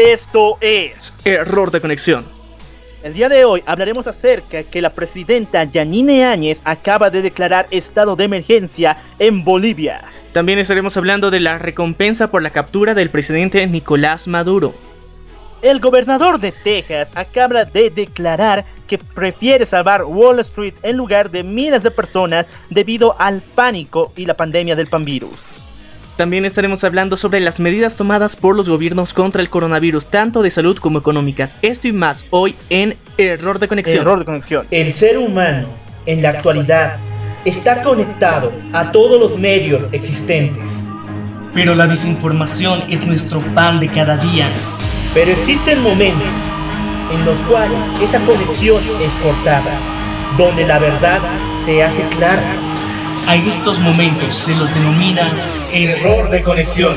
Esto es Error de conexión. El día de hoy hablaremos acerca de que la presidenta Yanine Áñez acaba de declarar estado de emergencia en Bolivia. También estaremos hablando de la recompensa por la captura del presidente Nicolás Maduro. El gobernador de Texas acaba de declarar que prefiere salvar Wall Street en lugar de miles de personas debido al pánico y la pandemia del panvirus. También estaremos hablando sobre las medidas tomadas por los gobiernos contra el coronavirus, tanto de salud como económicas. Esto y más hoy en Error de Conexión. Error de conexión. El ser humano, en la actualidad, está conectado a todos los medios existentes. Pero la desinformación es nuestro pan de cada día. Pero existen momentos en los cuales esa conexión es cortada, donde la verdad se hace clara. A estos momentos se los denomina error de conexión.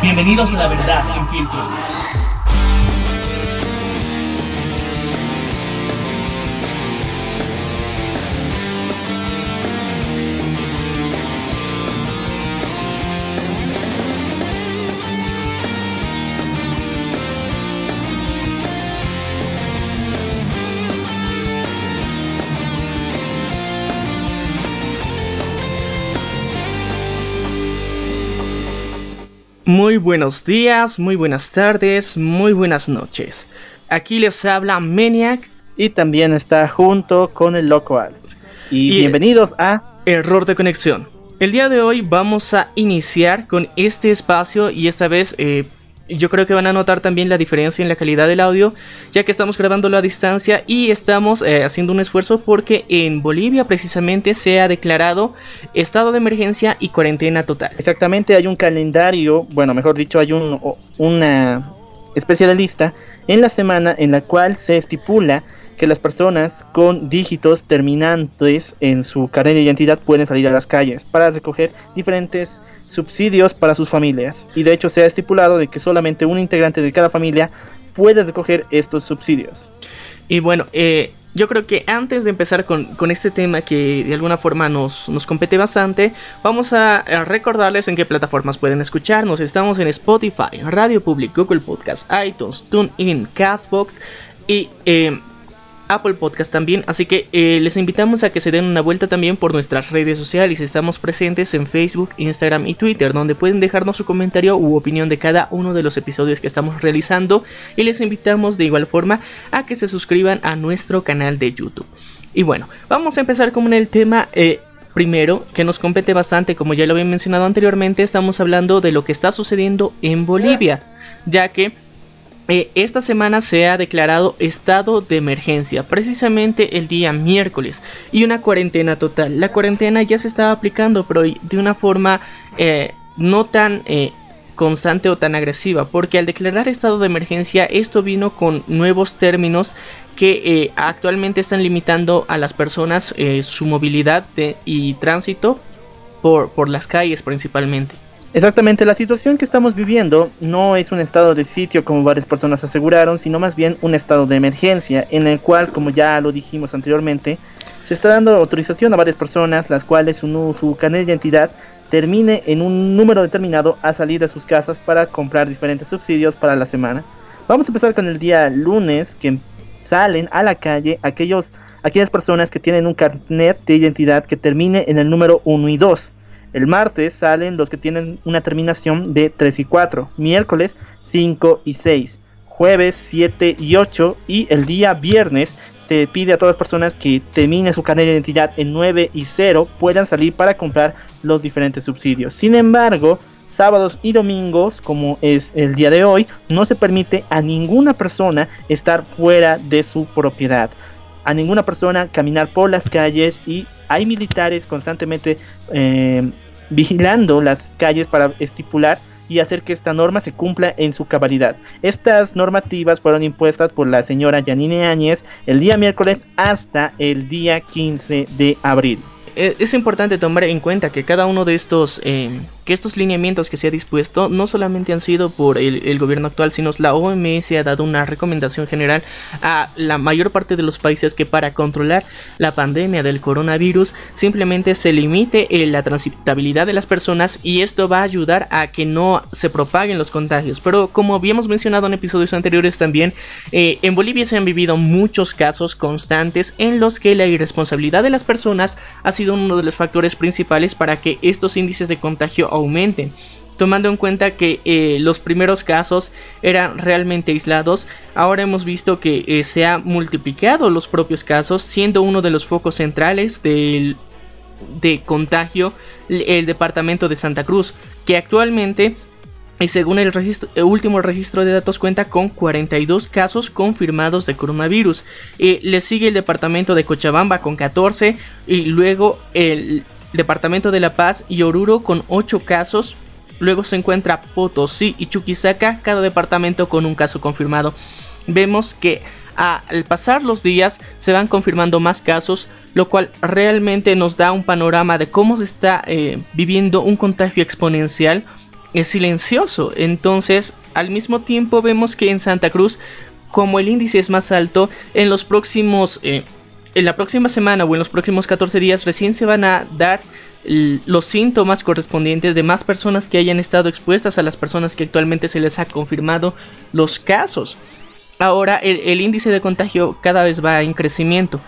Bienvenidos a la verdad sin filtro. Muy buenos días, muy buenas tardes, muy buenas noches. Aquí les habla Maniac. Y también está junto con el Loco. Y, Y- bienvenidos a Error de conexión. El día de hoy vamos a iniciar con este espacio y esta vez eh, yo creo que van a notar también la diferencia en la calidad del audio, ya que estamos grabándolo a distancia y estamos eh, haciendo un esfuerzo porque en Bolivia precisamente se ha declarado estado de emergencia y cuarentena total. Exactamente, hay un calendario, bueno, mejor dicho, hay un, una especie de lista en la semana en la cual se estipula que las personas con dígitos terminantes en su carnet de identidad pueden salir a las calles para recoger diferentes subsidios para sus familias. Y de hecho se ha estipulado de que solamente un integrante de cada familia puede recoger estos subsidios. Y bueno, eh, yo creo que antes de empezar con, con este tema que de alguna forma nos, nos compete bastante, vamos a, recordarles en qué plataformas pueden escucharnos. Estamos en Spotify, Radio Public, Google Podcast, iTunes, TuneIn, Castbox y eh, Apple Podcast también. Así que eh, les invitamos a que se den una vuelta también por nuestras redes sociales. Estamos presentes en Facebook, Instagram y Twitter, donde pueden dejarnos su comentario u opinión de cada uno de los episodios que estamos realizando. Y les invitamos de igual forma a que se suscriban a nuestro canal de YouTube. Y bueno, vamos a empezar con el tema. eh, Primero, que nos compete bastante, como ya lo había mencionado anteriormente, estamos hablando de lo que está sucediendo en Bolivia, ya que eh, esta semana se ha declarado estado de emergencia, precisamente el día miércoles, y una cuarentena total. La cuarentena ya se estaba aplicando, pero de una forma eh, no tan eh, constante o tan agresiva, porque al declarar estado de emergencia esto vino con nuevos términos que actualmente están limitando a las personas su movilidad y tránsito por las calles principalmente. Exactamente, la situación que estamos viviendo no es un estado de sitio como varias personas aseguraron, sino más bien un estado de emergencia en el cual, como ya lo dijimos anteriormente, se está dando autorización a varias personas, las cuales su, su carnet de identidad termine en un número determinado a salir de sus casas para comprar diferentes subsidios para la semana. Vamos a empezar con el día lunes, que salen a la calle aquellos, aquellas personas que tienen un carnet de identidad que termine en el número 1 y 2. El martes salen los que tienen una terminación de 3 y 4. Miércoles 5 y 6. Jueves 7 y 8. Y el día viernes se pide a todas las personas que terminen su carnet de identidad en 9 y 0 puedan salir para comprar los diferentes subsidios. Sin embargo, sábados y domingos, como es el día de hoy, no se permite a ninguna persona estar fuera de su propiedad. A ninguna persona caminar por las calles y hay militares constantemente eh, vigilando las calles para estipular y hacer que esta norma se cumpla en su cabalidad. Estas normativas fueron impuestas por la señora Yanine Áñez el día miércoles hasta el día 15 de abril. Eh, es importante tomar en cuenta que cada uno de estos eh, que estos lineamientos que se ha dispuesto no solamente han sido por el, gobierno actual, sino la OMS ha dado una recomendación general a la mayor parte de los países que para controlar la pandemia del coronavirus simplemente se limite eh, la transitabilidad de las personas y esto va a ayudar a que no se propaguen los contagios. Pero como habíamos mencionado en episodios anteriores también, eh, en Bolivia se han vivido muchos casos constantes en los que la irresponsabilidad de las personas ha sido uno de los factores principales para que estos índices de contagio aumenten tomando en cuenta que eh, los primeros casos eran realmente aislados, ahora hemos visto que eh, se ha multiplicado los propios casos, siendo uno de los focos centrales del, de contagio el departamento de Santa Cruz, que actualmente y según el, último registro de datos cuenta con 42 casos confirmados de coronavirus. le sigue el departamento de Cochabamba con 14 y luego el departamento de La Paz y Oruro con 8 casos. Luego se encuentra Potosí y Chuquisaca, cada departamento con un caso confirmado. Vemos que al pasar los días se van confirmando más casos, lo cual realmente nos da un panorama de cómo se está eh, viviendo un contagio exponencial es silencioso. Entonces, al mismo tiempo vemos que en Santa Cruz, como el índice es más alto, en los próximos... Eh, en la próxima semana o en los próximos 14 días recién se van a dar los síntomas correspondientes de más personas que hayan estado expuestas a las personas que actualmente se les ha confirmado los casos. Ahora el índice de contagio cada vez va en crecimiento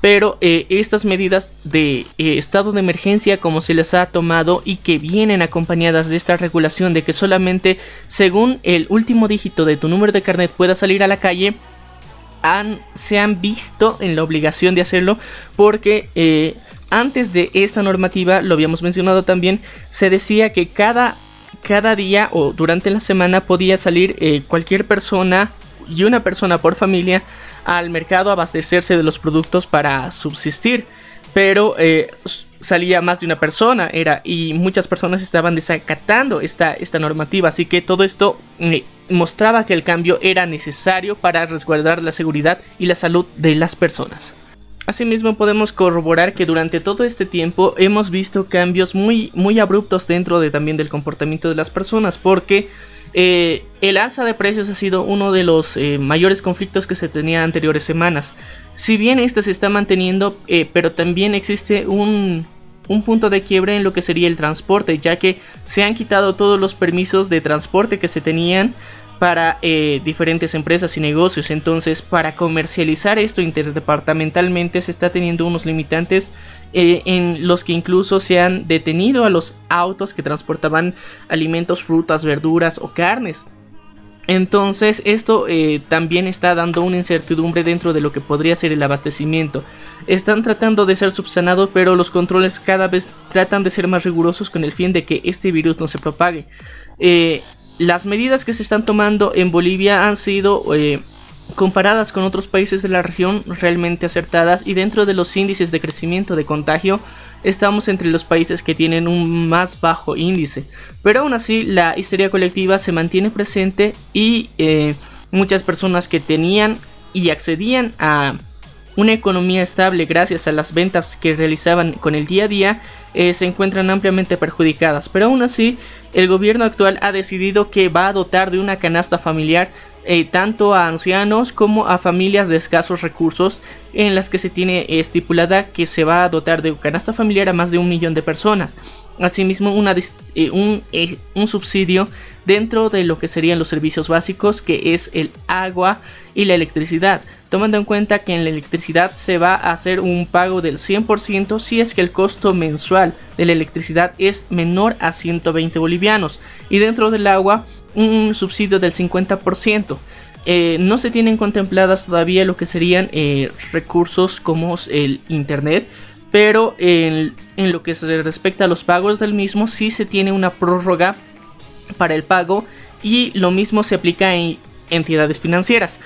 pero eh, estas medidas de eh, estado de emergencia como se les ha tomado y que vienen acompañadas de esta regulación de que solamente según el último dígito de tu número de carnet puedas salir a la calle se han visto en la obligación de hacerlo porque eh, antes de esta normativa lo habíamos mencionado también se decía que cada cada día o durante la semana podía salir cualquier persona y una persona por familia al mercado a abastecerse de los productos para subsistir. Pero eh, salía más de una persona era y muchas personas estaban desacatando esta, esta normativa. Así que todo esto eh, mostraba que el cambio era necesario para resguardar la seguridad y la salud de las personas. Asimismo podemos corroborar que durante todo este tiempo hemos visto cambios muy, muy abruptos dentro de también del comportamiento de las personas porque eh, el alza de precios ha sido uno de los eh, mayores conflictos que se tenía anteriores semanas. Si bien este se está manteniendo, eh, pero también existe un, un punto de quiebre en lo que sería el transporte, ya que se han quitado todos los permisos de transporte que se tenían para diferentes empresas y negocios. Entonces, para comercializar esto interdepartamentalmente se está teniendo unos limitantes eh, en los que incluso se han detenido a los autos que transportaban alimentos, frutas, verduras o carnes. Entonces esto eh, también está dando una incertidumbre dentro de lo que podría ser el abastecimiento. Están tratando de ser subsanados pero los controles cada vez tratan de ser más rigurosos con el fin de que este virus no se propague. Eh, las medidas que se están tomando en Bolivia han sido comparadas con otros países de la región realmente acertadas y dentro de los índices de crecimiento de contagio estamos entre los países que tienen un más bajo índice. Pero aún así la histeria colectiva se mantiene presente y eh, muchas personas que tenían y accedían a una economía estable gracias a las ventas que realizaban con el día a día eh, se encuentran ampliamente perjudicadas. Pero aún así, el gobierno actual ha decidido que va a dotar de una canasta familiar eh, tanto a ancianos como a familias de escasos recursos en las que se tiene estipulada que se va a dotar de canasta familiar a más de un millón de personas. Asimismo, eh, un, eh, un, subsidio dentro de lo que serían los servicios básicos, que es el agua y la electricidad, tomando en cuenta que en la electricidad se va a hacer un pago del 100% si es que el costo mensual de la electricidad es menor a 120 bolivianos, y dentro del agua un subsidio del 50%. Eh, no se tienen contempladas todavía lo que serían eh, recursos como el internet, pero en, lo que se respecta a los pagos del mismo sí se tiene una prórroga para el pago y lo mismo se aplica en entidades financieras.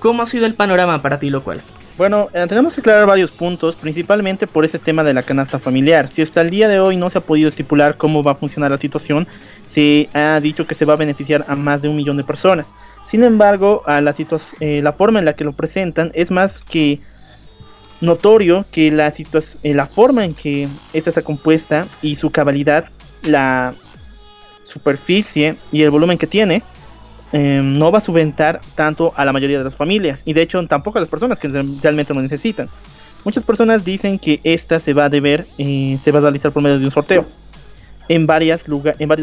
¿Cómo ha sido el panorama para ti, lo cual? Bueno, eh, tenemos que aclarar varios puntos, principalmente por ese tema de la canasta familiar. Si hasta el día de hoy no se ha podido estipular cómo va a funcionar la situación, se ha dicho que se va a beneficiar a más de un millón de personas. Sin embargo, a la, eh, la forma en la que lo presentan es más que notorio que la, eh, la forma en que esta está compuesta y su cabalidad la superficie y el volumen que tiene, em, no va a subventar tanto a la mayoría de las familias y de hecho tampoco a las personas que realmente lo necesitan. Muchas personas dicen que esta se va a deber, eh, se va a realizar por medio de un sorteo en, en varios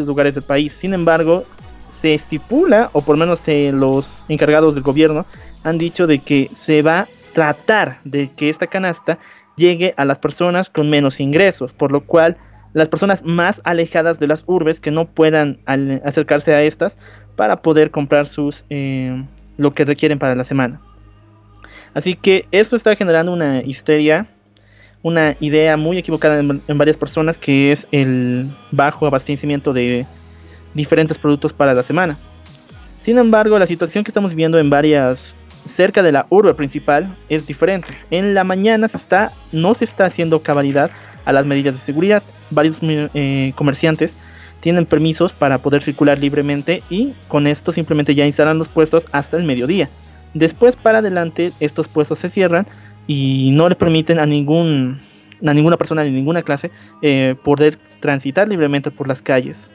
lugares del país. Sin embargo, se estipula, o por lo menos los encargados del gobierno han dicho de que se va a tratar de que esta canasta llegue a las personas con menos ingresos, por lo cual las personas más alejadas de las urbes que no puedan acercarse a estas para poder comprar sus eh, lo que requieren para la semana. Así que esto está generando una histeria, una idea muy equivocada en, varias personas que es el bajo abastecimiento de diferentes productos para la semana. Sin embargo, la situación que estamos viendo en varias cerca de la urbe principal es diferente. En la mañana se está, no se está haciendo cabalidad a las medidas de seguridad. Varios eh, comerciantes tienen permisos para poder circular libremente y con esto simplemente ya instalan los puestos hasta el mediodía. Después para adelante estos puestos se cierran y no le permiten a ningún a ninguna persona de ninguna clase eh, poder transitar libremente por las calles.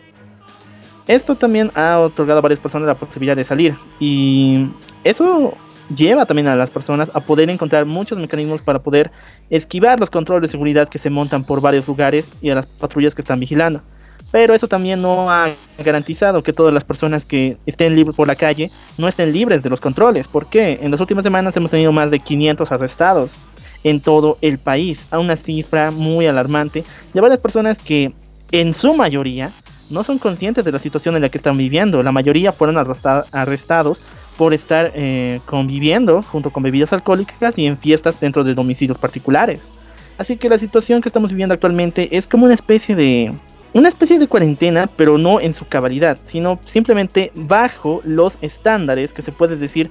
Esto también ha otorgado a varias personas la posibilidad de salir y eso lleva también a las personas a poder encontrar muchos mecanismos para poder esquivar los controles de seguridad que se montan por varios lugares y a las patrullas que están vigilando pero eso también no ha garantizado que todas las personas que estén libres por la calle no estén libres de los controles. ¿Por qué? En las últimas semanas hemos tenido más de 500 arrestados en todo el país, a una cifra muy alarmante de varias personas que en su mayoría no son conscientes de la situación en la que están viviendo. La mayoría fueron arrestados por estar eh, conviviendo junto con bebidas alcohólicas y en fiestas dentro de domicilios particulares. Así que la situación que estamos viviendo actualmente es como una especie de una especie de cuarentena, pero no en su cabalidad, sino simplemente bajo los estándares que se puede decir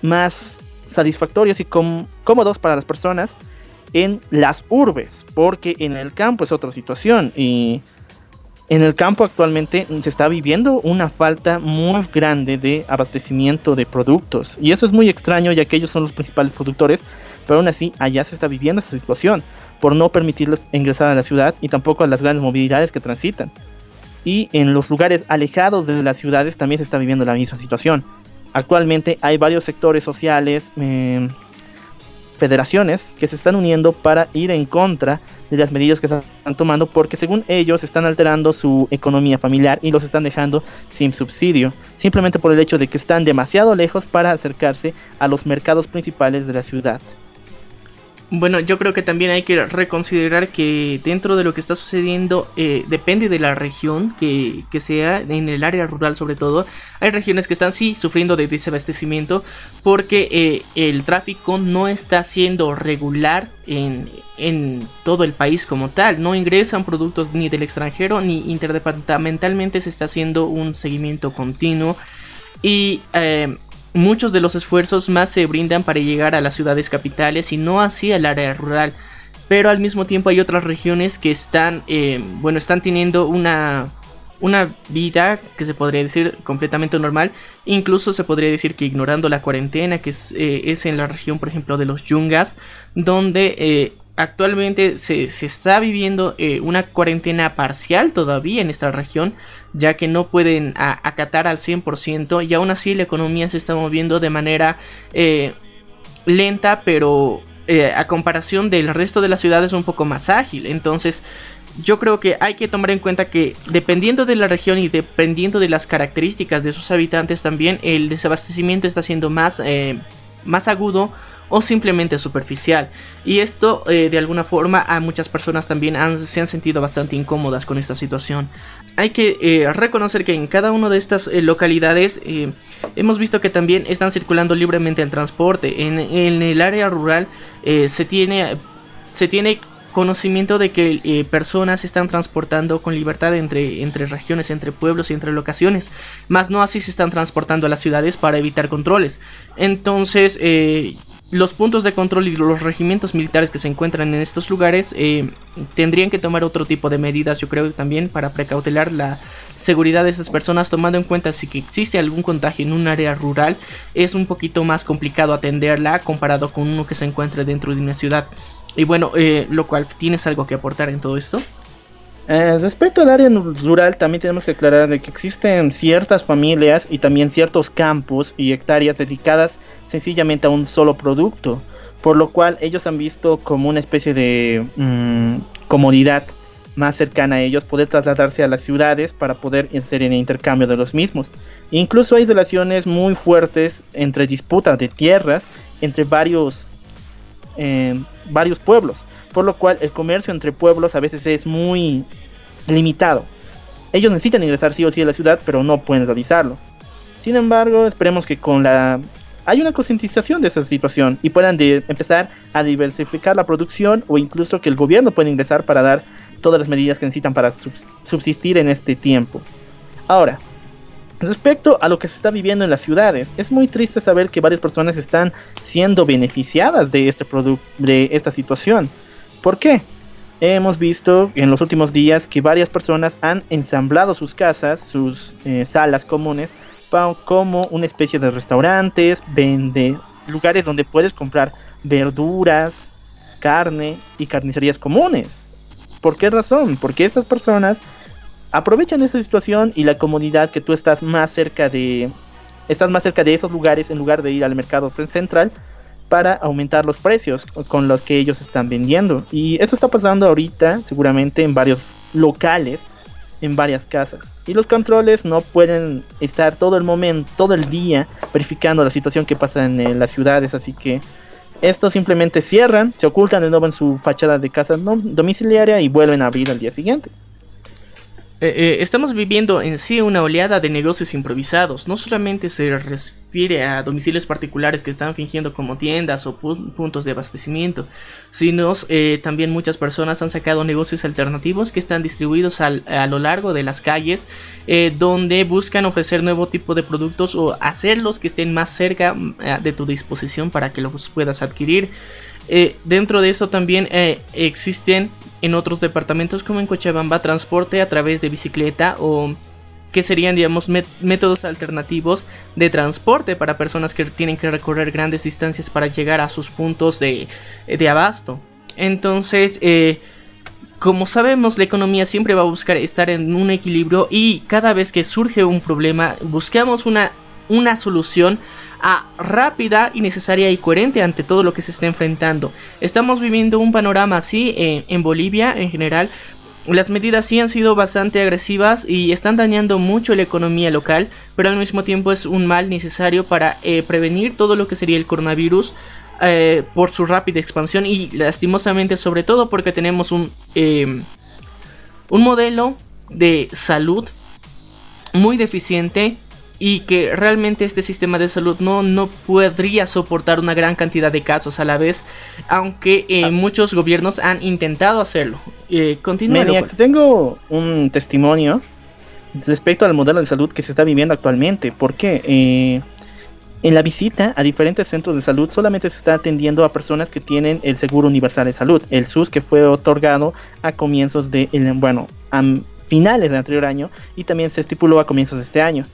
más satisfactorios y cómodos para las personas en las urbes, porque en el campo es otra situación y en el campo actualmente se está viviendo una falta muy grande de abastecimiento de productos y eso es muy extraño ya que ellos son los principales productores, pero aún así allá se está viviendo esta situación por no permitirles ingresar a la ciudad y tampoco a las grandes movilidades que transitan. Y en los lugares alejados de las ciudades también se está viviendo la misma situación. Actualmente hay varios sectores sociales, em, federaciones que se están uniendo para ir en contra de las medidas que están tomando porque según ellos están alterando su economía familiar y los están dejando sin subsidio, simplemente por el hecho de que están demasiado lejos para acercarse a los mercados principales de la ciudad. Bueno, yo creo que también hay que reconsiderar que dentro de lo que está sucediendo eh, depende de la región que, sea, en el área rural sobre todo. Hay regiones que están sí sufriendo de desabastecimiento porque eh, el tráfico no está siendo regular en, en, todo el país como tal. No ingresan productos ni del extranjero ni interdepartamentalmente se está haciendo un seguimiento continuo. Y eh, muchos de los esfuerzos más se brindan para llegar a las ciudades capitales y no así al área rural. Pero al mismo tiempo hay otras regiones que están, eh, bueno, están teniendo una, una vida que se podría decir completamente normal. Incluso se podría decir que ignorando la cuarentena, que es, eh, es en la región, por ejemplo, de los Yungas, donde eh, actualmente se, está viviendo una cuarentena parcial todavía en esta región ya que no pueden acatar al 100% y aún así la economía se está moviendo de manera eh, lenta, pero eh, a comparación del resto de las ciudades un poco más ágil. Entonces yo creo que hay que tomar en cuenta que dependiendo de la región y dependiendo de las características de sus habitantes también el desabastecimiento está siendo más, eh, más agudo o simplemente superficial. Y esto de alguna forma a muchas personas también se han sentido bastante incómodas con esta situación hay que eh, reconocer que en cada una de estas eh, localidades eh, hemos visto que también están circulando libremente el transporte. En, el área rural se, tiene, se tiene conocimiento de que personas están transportando con libertad entre, entre regiones, entre pueblos y entre locaciones. Más no así se están transportando a las ciudades para evitar controles. Entonces los puntos de control y los regimientos militares que se encuentran en estos lugares eh, tendrían que tomar otro tipo de medidas, yo creo también para precautelar la seguridad de esas personas, tomando en cuenta si que existe algún contagio en un área rural, es un poquito más complicado atenderla comparado con uno que se encuentre dentro de una ciudad. Y bueno, eh, lo cual, ¿tienes algo que aportar en todo esto? Eh, respecto al área rural, también tenemos que aclarar de que existen ciertas familias y también ciertos campos y hectáreas dedicadas sencillamente a un solo producto, por lo cual ellos han visto como una especie de mm, comodidad más cercana a ellos poder trasladarse a las ciudades para poder hacer el intercambio de los mismos. Incluso hay relaciones muy fuertes entre disputas de tierras entre varios, eh, varios pueblos, por lo cual el comercio entre pueblos a veces es muy limitado. Ellos necesitan ingresar sí o sí a la ciudad, pero no pueden realizarlo. Sin embargo, esperemos que con la hay una concientización de esa situación y puedan empezar a diversificar la producción o incluso que el gobierno pueda ingresar para dar todas las medidas que necesitan para subsistir en este tiempo. Ahora, respecto a lo que se está viviendo en las ciudades, es muy triste saber que varias personas están siendo beneficiadas de este de esta situación. ¿Por qué? Hemos visto en los últimos días que varias personas han ensamblado sus casas, sus eh, salas comunes, como una especie de restaurantes, vende lugares donde puedes comprar verduras, carne y carnicerías comunes. ¿Por qué razón? Porque estas personas aprovechan esta situación y la comodidad que tú estás más cerca de estás más cerca de esos lugares en lugar de ir al mercado central para aumentar los precios con los que ellos están vendiendo. Y esto está pasando ahorita seguramente en varios locales, en varias casas. Y los controles no pueden estar todo el momento, todo el día verificando la situación que pasa en las ciudades, así que estos simplemente cierran, se ocultan de nuevo en su fachada de casa domiciliaria y vuelven a abrir al día siguiente. Eh, eh, estamos viviendo en sí una oleada de negocios improvisados. No solamente se refiere a domicilios particulares que están fingiendo como tiendas o puntos de abastecimiento, sino eh, también muchas personas han sacado negocios alternativos que están distribuidos a lo largo de las calles, donde buscan ofrecer nuevo tipo de productos o hacerlos que estén más cerca mm, de tu disposición para que los puedas adquirir. dentro de eso también existen en otros departamentos como en Cochabamba transporte a través de bicicleta o que serían digamos métodos alternativos de transporte para personas que tienen que recorrer grandes distancias para llegar a sus puntos de, abasto. Entonces, eh, como sabemos, la economía siempre va a buscar estar en un equilibrio y cada vez que surge un problema, buscamos una, una solución a rápida y necesaria y coherente ante todo lo que se está enfrentando. Estamos viviendo un panorama así eh, en Bolivia en general. Las medidas sí han sido bastante agresivas y están dañando mucho la economía local, pero al mismo tiempo es un mal necesario para eh, prevenir todo lo que sería el coronavirus eh, por su rápida expansión y lastimosamente sobre todo porque tenemos un, un modelo de salud muy deficiente y que realmente este sistema de salud no, no podría soportar una gran cantidad de casos a la vez, aunque eh, ah. muchos gobiernos han intentado hacerlo. Eh, tengo un testimonio respecto al modelo de salud que se está viviendo actualmente, porque eh, en la visita a diferentes centros de salud solamente se está atendiendo a personas que tienen el Seguro Universal de Salud, el SUS que fue otorgado a comienzos de, bueno, a finales del anterior año y también se estipuló a comienzos de este año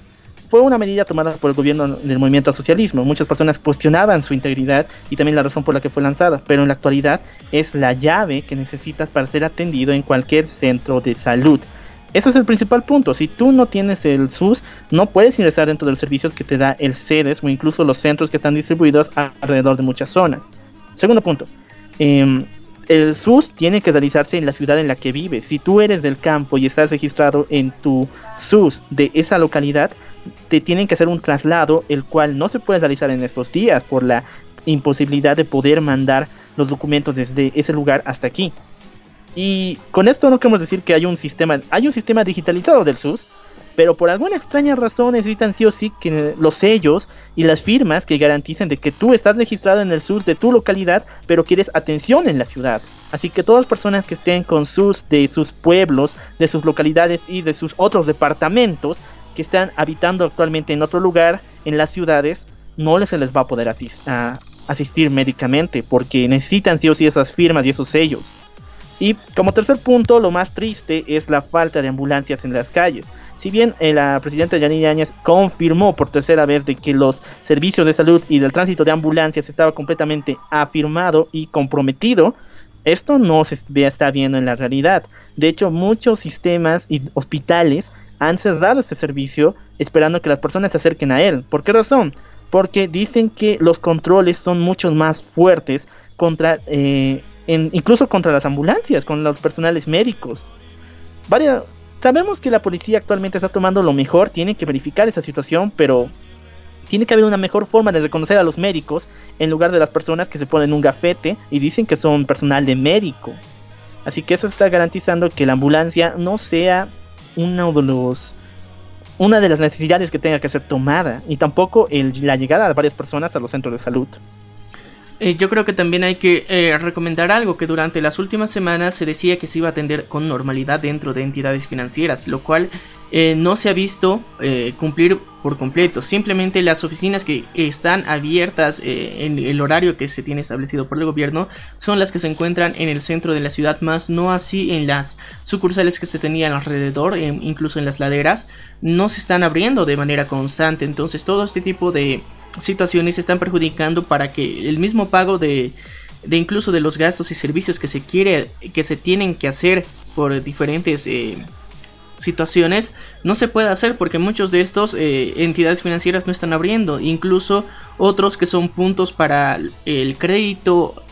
fue una medida tomada por el gobierno del movimiento al socialismo. Muchas personas cuestionaban su integridad y también la razón por la que fue lanzada, pero en la actualidad es la llave que necesitas para ser atendido en cualquier centro de salud. Ese es el principal punto. Si tú no tienes el SUS, no puedes ingresar dentro de los servicios que te da el CEDES o incluso los centros que están distribuidos alrededor de muchas zonas. Segundo punto. Em, el SUS tiene que realizarse en la ciudad en la que vives. Si tú eres del campo y estás registrado en tu SUS de esa localidad, te tienen que hacer un traslado, el cual no se puede realizar en estos días por la imposibilidad de poder mandar los documentos desde ese lugar hasta aquí. Y con esto no queremos decir que hay un sistema, hay un sistema digitalizado del SUS, pero por alguna extraña razón necesitan sí o sí que los sellos y las firmas que garanticen de que tú estás registrado en el SUS de tu localidad, pero quieres atención en la ciudad. Así que todas las personas que estén con SUS de sus pueblos, de sus localidades y de sus otros departamentos que están habitando actualmente en otro lugar, en las ciudades, no se les va a poder asistir médicamente porque necesitan sí o sí esas firmas y esos sellos. Y como tercer punto, lo más triste es la falta de ambulancias en las calles. Si bien eh, la presidenta Yanira Áñez confirmó por tercera vez de que los servicios de salud y del tránsito de ambulancias estaba completamente afirmado y comprometido, Esto no se está viendo en la realidad. De hecho, muchos sistemas y hospitales han cerrado este servicio esperando que las personas se acerquen a él. ¿Por qué razón? Porque dicen que los controles son mucho más fuertes contra, eh, incluso contra las ambulancias, con los personales médicos. sabemos que la policía actualmente está tomando lo mejor, tiene que verificar esa situación, pero tiene que haber una mejor forma de reconocer a los médicos en lugar de las personas que se ponen un gafete y dicen que son personal de médico. Así que eso está garantizando que la ambulancia no sea uno de los una de las necesidades que tenga que ser tomada y tampoco la llegada de varias personas a los centros de salud. Eh, yo creo que también hay que eh, recomendar algo que durante las últimas semanas se decía que se iba a atender con normalidad dentro de entidades financieras, lo cual eh, no se ha visto cumplir por completo. Simplemente las oficinas que están abiertas en el horario que se tiene establecido por el gobierno son las que se encuentran en el centro de la ciudad, más no así en las sucursales que se tenían alrededor, incluso en las laderas, no se están abriendo de manera constante. Entonces todo este tipo de situaciones están perjudicando para que el mismo pago de, de incluso de los gastos y servicios que se quiere que se tienen que hacer por diferentes eh, situaciones no se puede hacer porque muchos de estos eh, entidades financieras no están abriendo. Incluso otros que son puntos para el crédito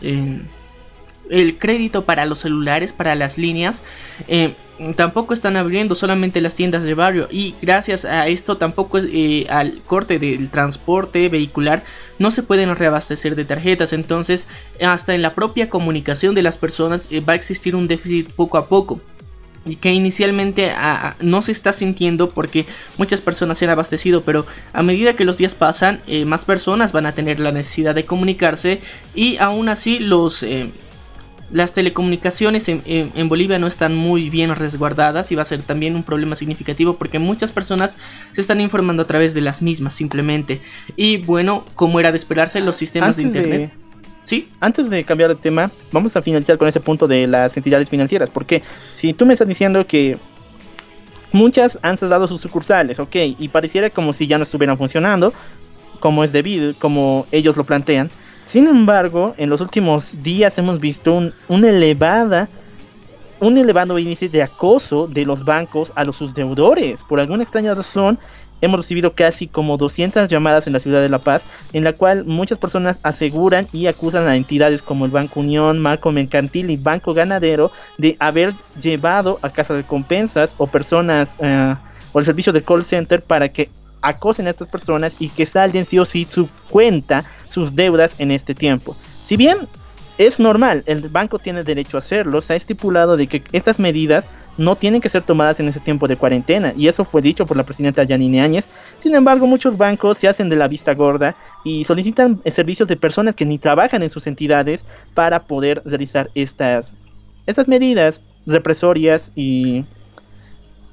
el crédito para los celulares para las líneas eh, tampoco están abriendo solamente las tiendas de barrio. Y gracias a esto tampoco eh, al corte del transporte vehicular no se pueden reabastecer de tarjetas. Entonces hasta en la propia comunicación de las personas eh, va a existir un déficit poco a poco. Y que inicialmente no se está sintiendo porque muchas personas se han abastecido, pero a medida que los días pasan, más personas van a tener la necesidad de comunicarse y aún así los las telecomunicaciones en, Bolivia no están muy bien resguardadas y va a ser también un problema significativo porque muchas personas se están informando a través de las mismas simplemente. Y bueno, como era de esperarse, los sistemas de Internet... Sí. Antes de cambiar de tema, vamos a finalizar con ese punto de las entidades financieras. Porque si tú me estás diciendo que muchas han cerrado sus sucursales, ok, y pareciera como si ya no estuvieran funcionando, como es debido, como ellos lo plantean, sin embargo, en los últimos días hemos visto un, elevada, un elevado índice de acoso de los bancos a los sus deudores. Por alguna extraña razón, hemos recibido casi como 200 llamadas en la ciudad de La Paz, en la cual muchas personas aseguran y acusan a entidades como el Banco Unión, Marco Mercantil y Banco Ganadero de haber llevado a casa de compensas o personas eh, o el servicio de call center para que acosen a estas personas y que salden sí o sí su cuenta, sus deudas en este tiempo. Si bien es normal, el banco tiene derecho a hacerlo, se ha estipulado de que estas medidas no tienen que ser tomadas en ese tiempo de cuarentena, y eso fue dicho por la presidenta Yanine Áñez. Sin embargo, muchos bancos se hacen de la vista gorda y solicitan servicios de personas que ni trabajan en sus entidades para poder realizar estas, estas medidas represorias y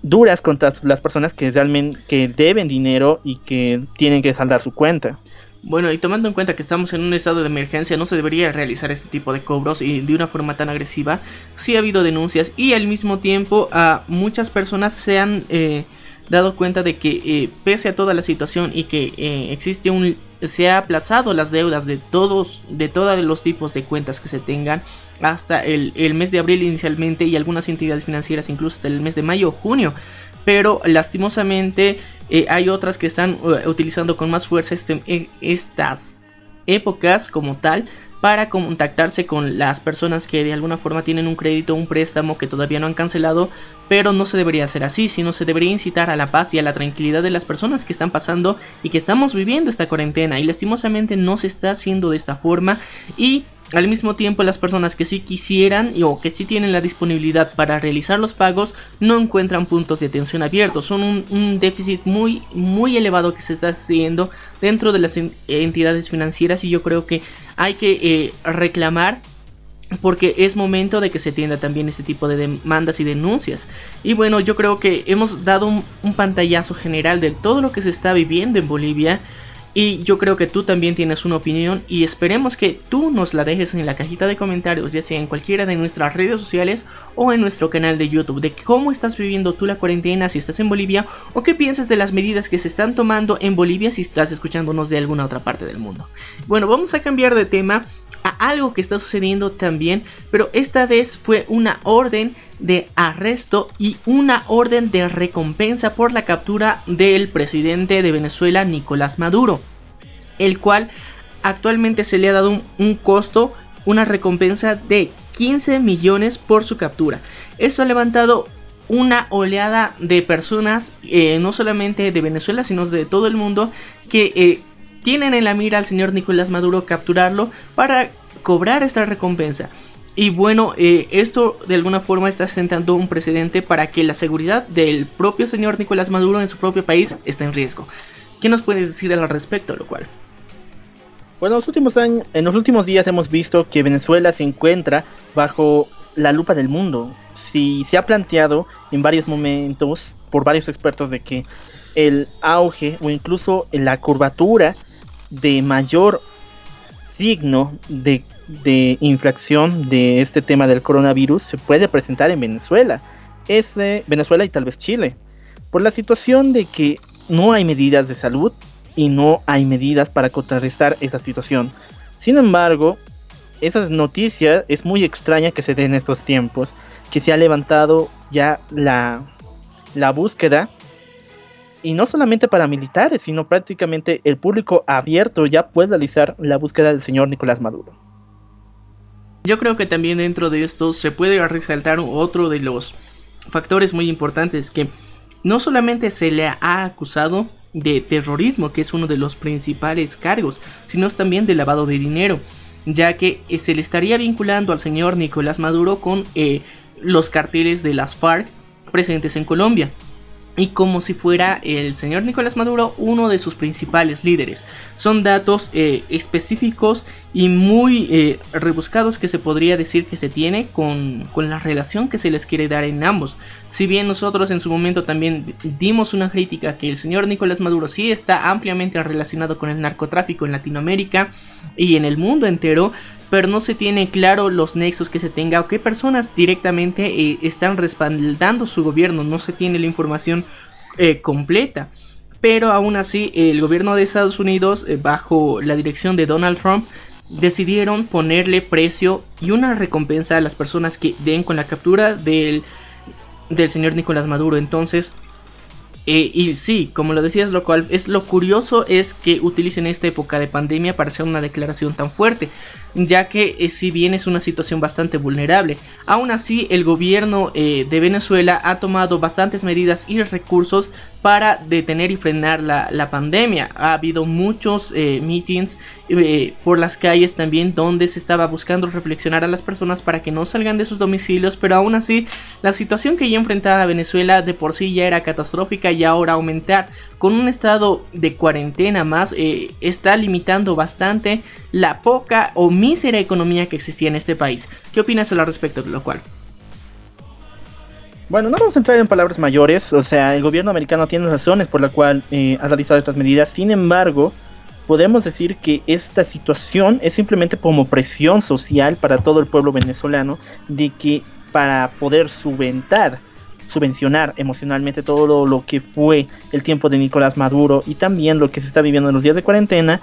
duras contra las personas que realmente que deben dinero y que tienen que saldar su cuenta. Bueno, y tomando en cuenta que estamos en un estado de emergencia, no se debería realizar este tipo de cobros y de una forma tan agresiva. Sí ha habido denuncias y al mismo tiempo a muchas personas se han eh, dado cuenta de que eh, pese a toda la situación y que eh, existe un se ha aplazado las deudas de todos de todos los tipos de cuentas que se tengan hasta el, mes de abril inicialmente y algunas entidades financieras incluso hasta el mes de mayo o junio. Pero lastimosamente eh, hay otras que están eh, utilizando con más fuerza este, eh, estas épocas como tal para contactarse con las personas que de alguna forma tienen un crédito un préstamo que todavía no han cancelado, pero no se debería hacer así, sino se debería incitar a la paz y a la tranquilidad de las personas que están pasando y que estamos viviendo esta cuarentena. Y lastimosamente no se está haciendo de esta forma y al mismo tiempo, las personas que sí quisieran o que sí tienen la disponibilidad para realizar los pagos no encuentran puntos de atención abiertos. Son un, déficit muy, muy elevado que se está haciendo dentro de las entidades financieras y yo creo que hay que eh, reclamar porque es momento de que se tienda también este tipo de demandas y denuncias. Y bueno, yo creo que hemos dado un pantallazo general de todo lo que se está viviendo en Bolivia Y yo creo que tú también tienes una opinión y esperemos que tú nos la dejes en la cajita de comentarios, ya sea en cualquiera de nuestras redes sociales o en nuestro canal de YouTube, de cómo estás viviendo tú la cuarentena si estás en Bolivia o qué piensas de las medidas que se están tomando en Bolivia si estás escuchándonos de alguna otra parte del mundo. Bueno, vamos a cambiar de tema a algo que está sucediendo también, pero esta vez fue una orden de arresto y una orden de recompensa por la captura del presidente de Venezuela, Nicolás Maduro, el cual actualmente se le ha dado un, costo, una recompensa de 15 millones por su captura. Esto ha levantado una oleada de personas, eh, no solamente de Venezuela, sino de todo el mundo, que eh, tienen en la mira al señor Nicolás Maduro capturarlo para cobrar esta recompensa. Y bueno, eh, esto de alguna forma está sentando un precedente para que la seguridad del propio señor Nicolás Maduro en su propio país esté en riesgo. ¿Qué nos puedes decir al respecto, lo cual? Bueno, los últimos años, en los últimos días hemos visto que Venezuela se encuentra bajo la lupa del mundo. Si se ha planteado en varios momentos por varios expertos de que el auge o incluso la curvatura de mayor signo de de infracción de este tema del coronavirus se puede presentar en Venezuela. Es Venezuela y tal vez Chile. Por la situación de que no hay medidas de salud y no hay medidas para contrarrestar esa situación. Sin embargo, esa noticia es muy extraña que se dé en estos tiempos, que se ha levantado ya la, la búsqueda y no solamente para militares, sino prácticamente el público abierto ya puede realizar la búsqueda del señor Nicolás Maduro. Yo creo que también dentro de esto se puede resaltar otro de los factores muy importantes que no solamente se le ha acusado de terrorismo, que es uno de los principales cargos, sino también de lavado de dinero, ya que eh, se le estaría vinculando al señor Nicolás Maduro con eh, los carteles de las FARC presentes en Colombia y como si fuera el señor Nicolás Maduro uno de sus principales líderes. Son datos eh, específicos y muy eh, rebuscados que se podría decir que se tiene con, con, la relación que se les quiere dar en ambos. Si bien nosotros en su momento también dimos una crítica que el señor Nicolás Maduro sí está ampliamente relacionado con el narcotráfico en Latinoamérica y en el mundo entero, pero no se tiene claro los nexos que se tenga o qué personas directamente eh, están respaldando su gobierno, no se tiene la información eh, completa. Pero aún así, el gobierno de Estados Unidos, bajo la dirección de Donald Trump, decidieron ponerle precio y una recompensa a las personas que den con la captura del, del señor Nicolás Maduro. Entonces, y sí, como lo decías, lo cual es lo curioso es que utilicen esta época de pandemia para hacer una declaración tan fuerte ya que eh, si bien es una situación bastante vulnerable, aún así el gobierno eh, de Venezuela ha tomado bastantes medidas y recursos para detener y frenar la, pandemia. Ha habido muchos eh, meetings por las calles también donde se estaba buscando reflexionar a las personas para que no salgan de sus domicilios, pero aún así la situación que ya enfrentaba Venezuela de por sí ya era catastrófica y ahora aumentar con un estado de cuarentena más está limitando bastante la poca o mísera economía que existía en este país. ¿Qué opinas al respecto de lo cual? Bueno, no vamos a entrar en palabras mayores, o sea, el gobierno americano tiene razones por la cual eh, ha realizado estas medidas, sin embargo, podemos decir que esta situación es simplemente como presión social para todo el pueblo venezolano de que para poder subventar, subvencionar emocionalmente todo lo que fue el tiempo de Nicolás Maduro y también lo que se está viviendo en los días de cuarentena,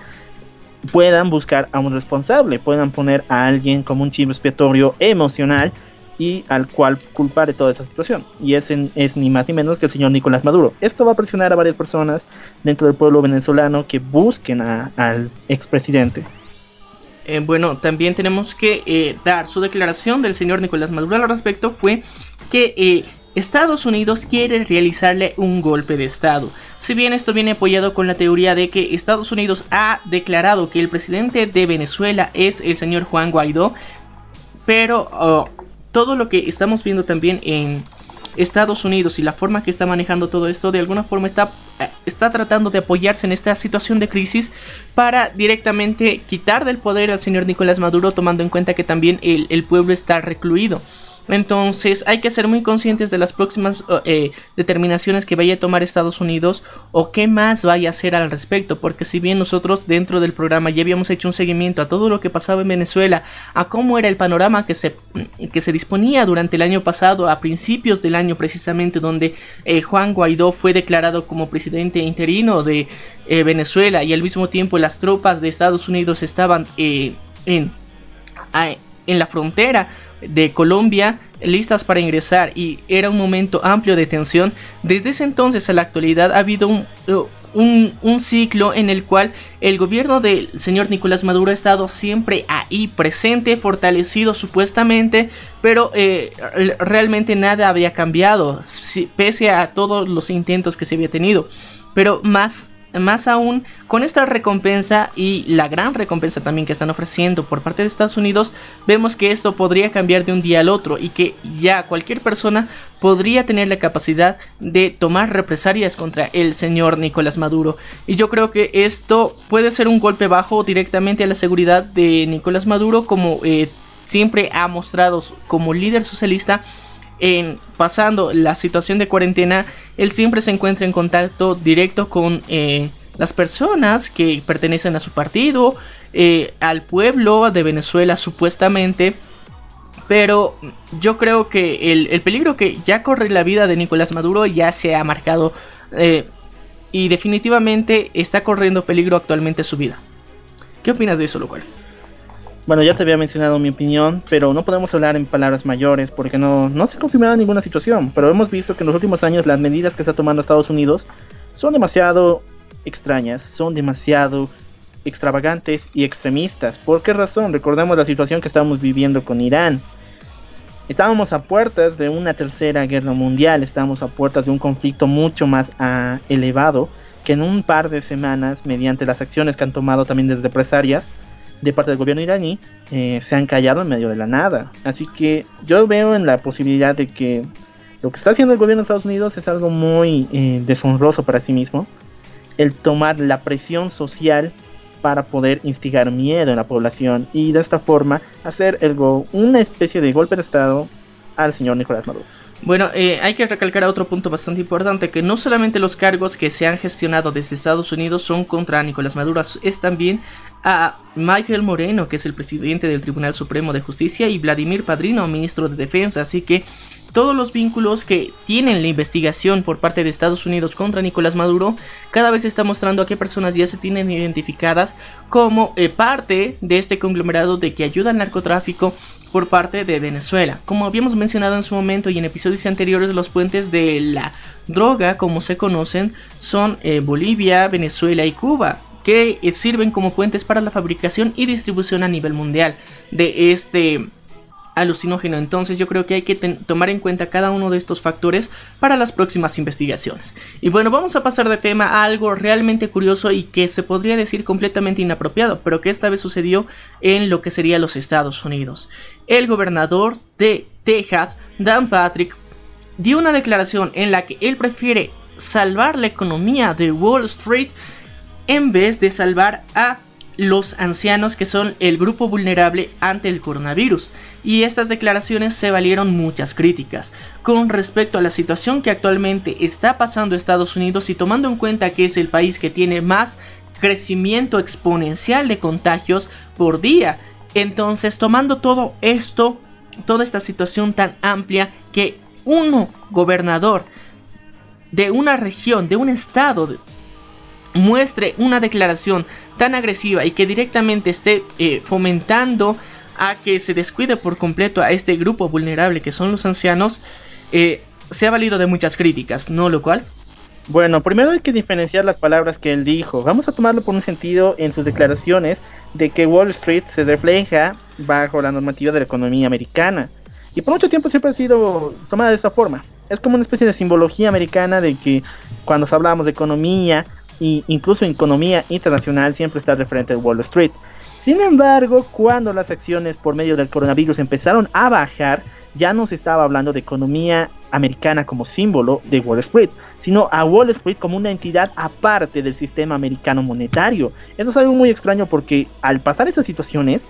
puedan buscar a un responsable, puedan poner a alguien como un chivo expiatorio emocional y al cual culpar de toda esta situación. Y es, es ni más ni menos que el señor Nicolás Maduro. Esto va a presionar a varias personas dentro del pueblo venezolano que busquen al expresidente. Eh, bueno, también tenemos que eh, dar su declaración del señor Nicolás Maduro al respecto fue que eh, Estados Unidos quiere realizarle un golpe de Estado. Si bien esto viene apoyado con la teoría de que Estados Unidos ha declarado que el presidente de Venezuela es el señor Juan Guaidó, pero oh, todo lo que estamos viendo también en Estados Unidos y la forma que está manejando todo esto de alguna forma está, eh, está tratando de apoyarse en esta situación de crisis para directamente quitar del poder al señor Nicolás Maduro tomando en cuenta que también el, el pueblo está recluido. Entonces hay que ser muy conscientes de las próximas eh, determinaciones que vaya a tomar Estados Unidos o qué más vaya a hacer al respecto. Porque si bien nosotros dentro del programa ya habíamos hecho un seguimiento a todo lo que pasaba en Venezuela, a cómo era el panorama que se, que se disponía durante el año pasado, a principios del año precisamente, donde eh, Juan Guaidó fue declarado como presidente interino de eh, Venezuela y al mismo tiempo las tropas de Estados Unidos estaban en, en la frontera de Colombia listas para ingresar y era un momento amplio de tensión, desde ese entonces a la actualidad ha habido un, uh, ciclo en el cual el gobierno del señor Nicolás Maduro ha estado siempre ahí presente, fortalecido supuestamente, pero eh, realmente nada había cambiado, pese a todos los intentos que se había tenido. Pero más más aún, con esta recompensa y la gran recompensa también que están ofreciendo por parte de Estados Unidos, vemos que esto podría cambiar de un día al otro y que ya cualquier persona podría tener la capacidad de tomar represalias contra el señor Nicolás Maduro. Y yo creo que esto puede ser un golpe bajo directamente a la seguridad de Nicolás Maduro como eh, siempre ha mostrado como líder socialista en pasando la situación de cuarentena, él siempre se encuentra en contacto directo con eh, las personas que pertenecen a su partido, eh, al pueblo de Venezuela supuestamente. Pero yo creo que el, peligro que ya corre la vida de Nicolás Maduro ya se ha marcado eh, y definitivamente está corriendo peligro actualmente su vida. ¿Qué opinas de eso, Locual? Bueno, ya te había mencionado mi opinión, pero no podemos hablar en palabras mayores porque no, no se ha confirmado ninguna situación. Pero hemos visto que en los últimos años las medidas que está tomando Estados Unidos son demasiado extrañas, son demasiado extravagantes y extremistas. ¿Por qué razón? Recordemos la situación que estamos viviendo con Irán. Estábamos a puertas de una tercera guerra mundial, estábamos a puertas de un conflicto mucho más ah, elevado que en un par de semanas, mediante las acciones que han tomado también desde represalias, de parte del gobierno iraní eh, se han callado en medio de la nada. Así que yo veo en la posibilidad de que lo que está haciendo el gobierno de Estados Unidos es algo muy eh, deshonroso para sí mismo. El tomar la presión social para poder instigar miedo en la población y de esta forma hacer algo, una especie de golpe de Estado al señor Nicolás Maduro. Bueno, eh, hay que recalcar otro punto bastante importante, que no solamente los cargos que se han gestionado desde Estados Unidos son contra Nicolás Maduro, es también a Michael Moreno, que es el presidente del Tribunal Supremo de Justicia, y Vladimir Padrino, ministro de Defensa, así que todos los vínculos que tienen la investigación por parte de Estados Unidos contra Nicolás Maduro cada vez está mostrando a qué personas ya se tienen identificadas como eh, parte de este conglomerado de que ayuda al narcotráfico por parte de Venezuela. Como habíamos mencionado en su momento y en episodios anteriores, los puentes de la droga, como se conocen, son eh, Bolivia, Venezuela y Cuba, que eh, sirven como puentes para la fabricación y distribución a nivel mundial de este alucinógeno. Entonces yo creo que hay que tomar en cuenta cada uno de estos factores para las próximas investigaciones. Y bueno, vamos a pasar de tema a algo realmente curioso y que se podría decir completamente inapropiado, pero que esta vez sucedió en lo que sería los Estados Unidos. El gobernador de Texas, Dan Patrick, dio una declaración en la que él prefiere salvar la economía de Wall Street en vez de salvar a los ancianos que son el grupo vulnerable ante el coronavirus. Y estas declaraciones se valieron muchas críticas con respecto a la situación que actualmente está pasando Estados Unidos y tomando en cuenta que es el país que tiene más crecimiento exponencial de contagios por día. Entonces, tomando todo esto, toda esta situación tan amplia que uno gobernador de una región, de un estado, muestre una declaración tan agresiva y que directamente esté eh, fomentando a que se descuide por completo a este grupo vulnerable que son los ancianos, eh, se ha valido de muchas críticas, ¿no? Lo cual... Bueno, primero hay que diferenciar las palabras que él dijo. Vamos a tomarlo por un sentido en sus declaraciones de que Wall Street se refleja bajo la normativa de la economía americana. Y por mucho tiempo siempre ha sido tomada de esa forma. Es como una especie de simbología americana de que cuando hablamos de economía, y incluso en economía internacional siempre está referente a Wall Street. Sin embargo, cuando las acciones por medio del coronavirus empezaron a bajar, ya no se estaba hablando de economía americana como símbolo de Wall Street, sino a Wall Street como una entidad aparte del sistema americano monetario. Eso es algo muy extraño porque al pasar esas situaciones,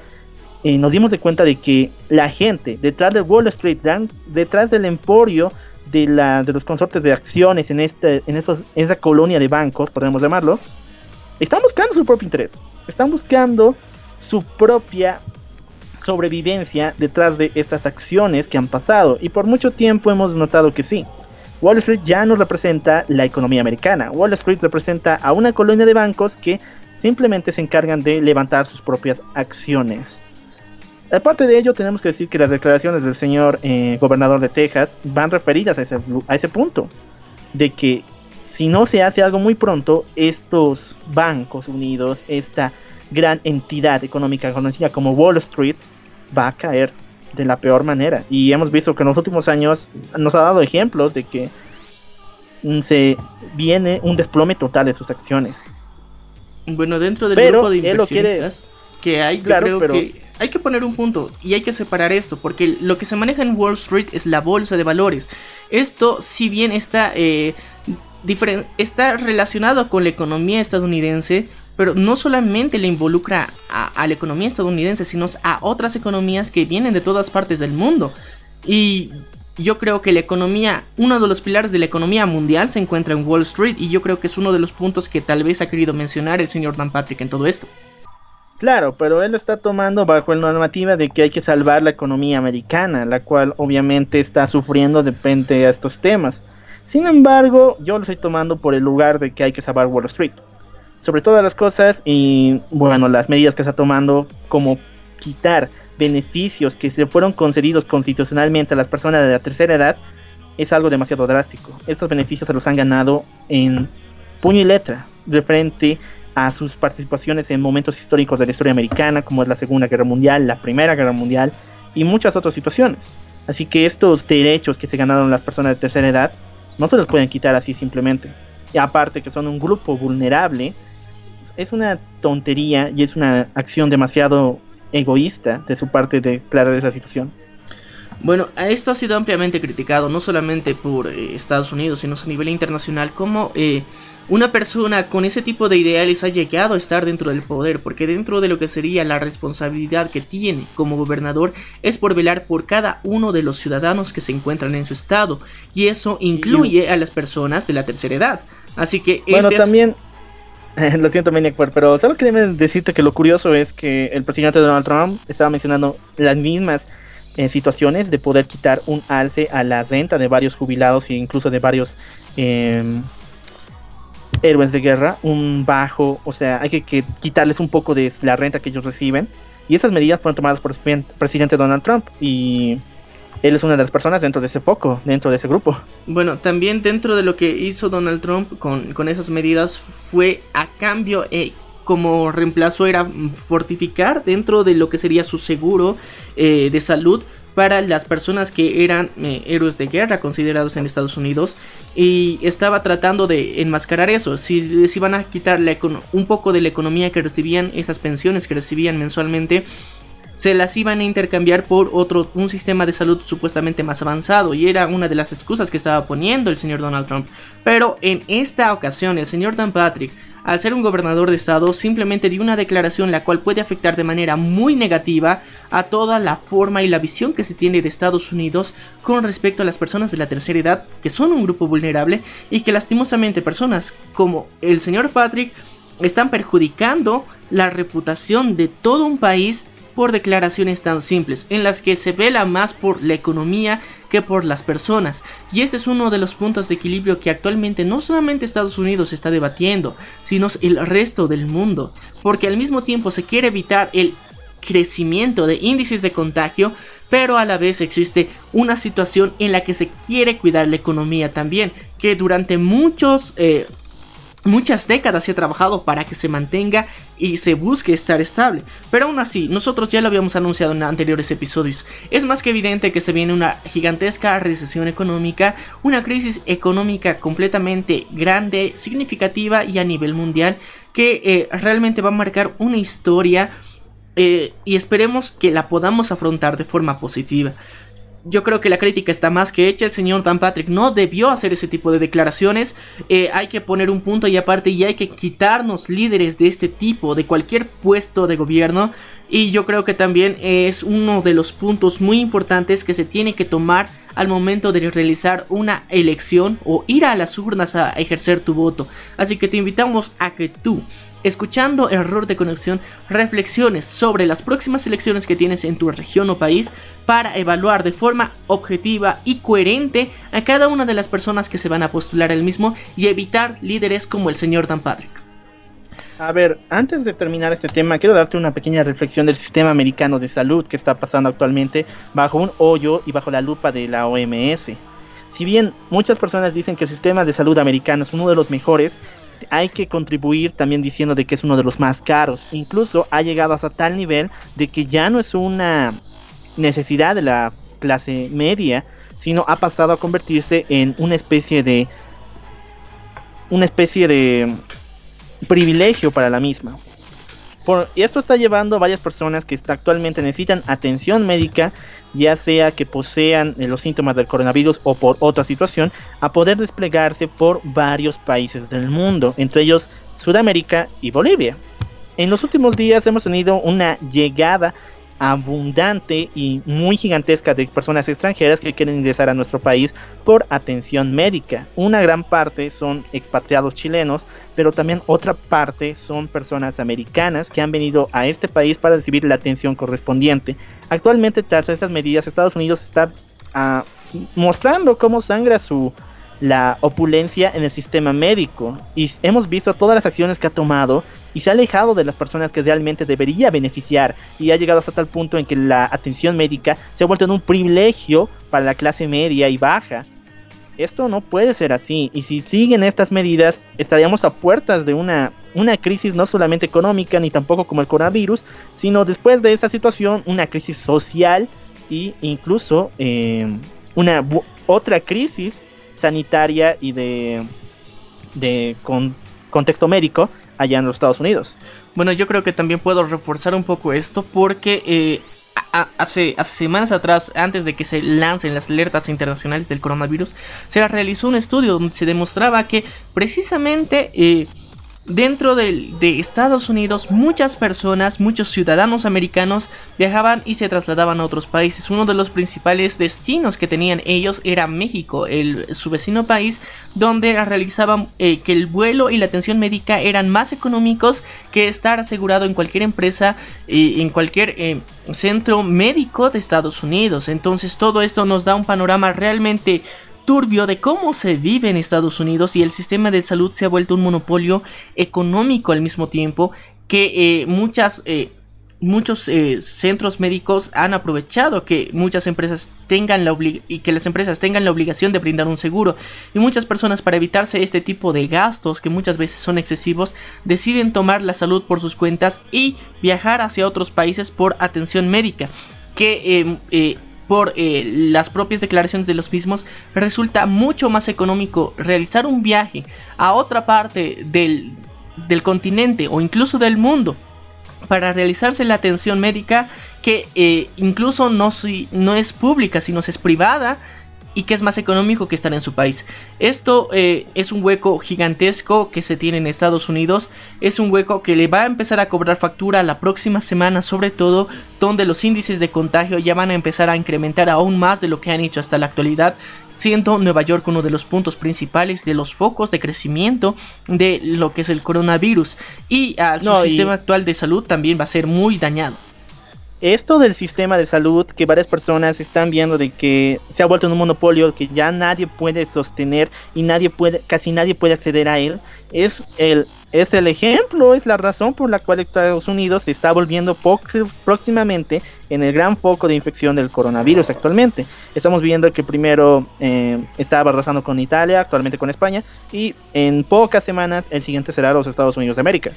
eh, nos dimos de cuenta de que la gente detrás del Wall Street, detrás del emporio de, la, de los consortes de acciones en, este, en, esos, en esa colonia de bancos, podemos llamarlo, están buscando su propio interés. Están buscando su propia sobrevivencia detrás de estas acciones que han pasado. Y por mucho tiempo hemos notado que sí. Wall Street ya no representa la economía americana. Wall Street representa a una colonia de bancos que simplemente se encargan de levantar sus propias acciones. Aparte de ello, tenemos que decir que las declaraciones del señor eh, gobernador de Texas van referidas a ese, a ese punto, de que si no se hace algo muy pronto, estos bancos unidos, esta gran entidad económica conocida como Wall Street, va a caer de la peor manera. Y hemos visto que en los últimos años nos ha dado ejemplos de que se viene un desplome total de sus acciones. Bueno, dentro del grupo de inversionistas que hay, creo que hay que poner un punto y hay que separar esto, porque lo que se maneja en Wall Street es la bolsa de valores. Esto, si bien está, eh, está relacionado con la economía estadounidense, pero no solamente le involucra a, la economía estadounidense, sino a otras economías que vienen de todas partes del mundo. Y yo creo que la economía, uno de los pilares de la economía mundial se encuentra en Wall Street y yo creo que es uno de los puntos que tal vez ha querido mencionar el señor Dan Patrick en todo esto. Claro, pero él lo está tomando bajo la normativa de que hay que salvar la economía americana, la cual obviamente está sufriendo depende a estos temas. Sin embargo, yo lo estoy tomando por el lugar de que hay que salvar Wall Street. Sobre todas las cosas y bueno, las medidas que está tomando como quitar beneficios que se fueron concedidos constitucionalmente a las personas de la tercera edad es algo demasiado drástico. Estos beneficios se los han ganado en puño y letra de frente a sus participaciones en momentos históricos de la historia americana, como es la Segunda Guerra Mundial, la Primera Guerra Mundial y muchas otras situaciones. Así que estos derechos que se ganaron las personas de tercera edad no se los pueden quitar así simplemente. Y aparte que son un grupo vulnerable, es una tontería y es una acción demasiado egoísta de su parte de aclarar esa situación. Bueno, esto ha sido ampliamente criticado, no solamente por eh, Estados Unidos, sino a nivel internacional, como eh, una persona con ese tipo de ideales ha llegado a estar dentro del poder, porque dentro de lo que sería la responsabilidad que tiene como gobernador es por velar por cada uno de los ciudadanos que se encuentran en su estado, y eso incluye a las personas de la tercera edad. Así que... Bueno, este también... lo siento, Maniac, pero solo quería decirte que lo curioso es que el presidente Donald Trump estaba mencionando las mismas eh, situaciones de poder quitar un alce a la renta de varios jubilados e incluso de varios... Eh, héroes de guerra, un bajo, o sea, hay que, quitarles un poco de la renta que ellos reciben. Y esas medidas fueron tomadas por el presidente Donald Trump y él es una de las personas dentro de ese foco, dentro de ese grupo. Bueno, también dentro de lo que hizo Donald Trump con, con esas medidas fue a cambio, eh, como reemplazo era fortificar dentro de lo que sería su seguro eh, de salud para las personas que eran eh, héroes de guerra considerados en Estados Unidos y estaba tratando de enmascarar eso, si les iban a quitar un poco de la economía que recibían, esas pensiones que recibían mensualmente, se las iban a intercambiar por otro, un sistema de salud supuestamente más avanzado y era una de las excusas que estaba poniendo el señor Donald Trump. Pero en esta ocasión el señor Dan Patrick al ser un gobernador de estado, simplemente dio una declaración la cual puede afectar de manera muy negativa a toda la forma y la visión que se tiene de Estados Unidos con respecto a las personas de la tercera edad, que son un grupo vulnerable y que lastimosamente personas como el señor Patrick están perjudicando la reputación de todo un país por declaraciones tan simples, en las que se vela más por la economía que por las personas. Y este es uno de los puntos de equilibrio que actualmente no solamente Estados Unidos está debatiendo, sino el resto del mundo, porque al mismo tiempo se quiere evitar el crecimiento de índices de contagio, pero a la vez existe una situación en la que se quiere cuidar la economía también, que durante muchos eh, muchas décadas se ha trabajado para que se mantenga y se busque estar estable. Pero aún así, nosotros ya lo habíamos anunciado en anteriores episodios. Es más que evidente que se viene una gigantesca recesión económica, una crisis económica completamente grande, significativa y a nivel mundial que eh, realmente va a marcar una historia eh, y esperemos que la podamos afrontar de forma positiva. Yo creo que la crítica está más que hecha. El señor Dan Patrick no debió hacer ese tipo de declaraciones. Eh, hay que poner un punto y aparte y hay que quitarnos líderes de este tipo, de cualquier puesto de gobierno. Y yo creo que también es uno de los puntos muy importantes que se tiene que tomar al momento de realizar una elección o ir a las urnas a ejercer tu voto. Así que te invitamos a que tú escuchando error de conexión, reflexiones sobre las próximas elecciones que tienes en tu región o país para evaluar de forma objetiva y coherente a cada una de las personas que se van a postular el mismo y evitar líderes como el señor Dan Patrick. A ver, antes de terminar este tema, quiero darte una pequeña reflexión del sistema americano de salud que está pasando actualmente bajo un hoyo y bajo la lupa de la OMS. Si bien muchas personas dicen que el sistema de salud americano es uno de los mejores, hay que contribuir también diciendo de que es uno de los más caros. Incluso ha llegado hasta tal nivel de que ya no es una necesidad de la clase media, sino ha pasado a convertirse en una especie de una especie de privilegio para la misma. Por, y esto está llevando a varias personas que actualmente necesitan atención médica ya sea que posean eh, los síntomas del coronavirus o por otra situación, a poder desplegarse por varios países del mundo, entre ellos Sudamérica y Bolivia. En los últimos días hemos tenido una llegada abundante y muy gigantesca de personas extranjeras que quieren ingresar a nuestro país por atención médica. Una gran parte son expatriados chilenos, pero también otra parte son personas americanas que han venido a este país para recibir la atención correspondiente. Actualmente, tras estas medidas, Estados Unidos está ah, mostrando cómo sangra su la opulencia en el sistema médico y hemos visto todas las acciones que ha tomado y se ha alejado de las personas que realmente debería beneficiar y ha llegado hasta tal punto en que la atención médica se ha vuelto en un privilegio para la clase media y baja. Esto no puede ser así y si siguen estas medidas estaríamos a puertas de una, una crisis no solamente económica ni tampoco como el coronavirus, sino después de esta situación una crisis social e incluso eh, una otra crisis sanitaria y de, de contexto médico allá en los Estados Unidos. Bueno, yo creo que también puedo reforzar un poco esto porque eh, hace, semanas atrás, antes de que se lancen las alertas internacionales del coronavirus, se realizó un estudio donde se demostraba que precisamente... Eh, Dentro de, Estados Unidos, muchas personas, muchos ciudadanos americanos viajaban y se trasladaban a otros países. Uno de los principales destinos que tenían ellos era México, el, su vecino país, donde realizaban eh, que el vuelo y la atención médica eran más económicos que estar asegurado en cualquier empresa, eh, en cualquier eh, centro médico de Estados Unidos. Entonces todo esto nos da un panorama realmente turbio de cómo se vive en Estados Unidos y el sistema de salud se ha vuelto un monopolio económico al mismo tiempo que eh, muchas eh, muchos eh, centros médicos han aprovechado que muchas empresas tengan la y que las empresas tengan la obligación de brindar un seguro. Y muchas personas para evitarse este tipo de gastos que muchas veces son excesivos deciden tomar la salud por sus cuentas y viajar hacia otros países por atención médica que por eh, las propias declaraciones de los mismos, resulta mucho más económico realizar un viaje a otra parte del, continente o incluso del mundo para realizarse la atención médica que eh, incluso no, no es pública, sino es privada y que es más económico que estar en su país. Esto eh, es un hueco gigantesco que se tiene en Estados Unidos. Es un hueco que le va a empezar a cobrar factura la próxima semana, sobre todo donde los índices de contagio ya van a empezar a incrementar aún más de lo que han hecho hasta la actualidad, siendo Nueva York uno de los puntos principales de los focos de crecimiento de lo que es el coronavirus. Y al sistema actual de salud también va a ser muy dañado esto del sistema de salud que varias personas están viendo de que se ha vuelto en un monopolio que ya nadie puede sostener y nadie puede casi nadie puede acceder a él es el es el ejemplo es la razón por la cual Estados Unidos se está volviendo próximamente en el gran foco de infección del coronavirus actualmente. Estamos viendo que primero eh, estaba arrasando con Italia actualmente con España y en pocas semanas el siguiente será los Estados Unidos de América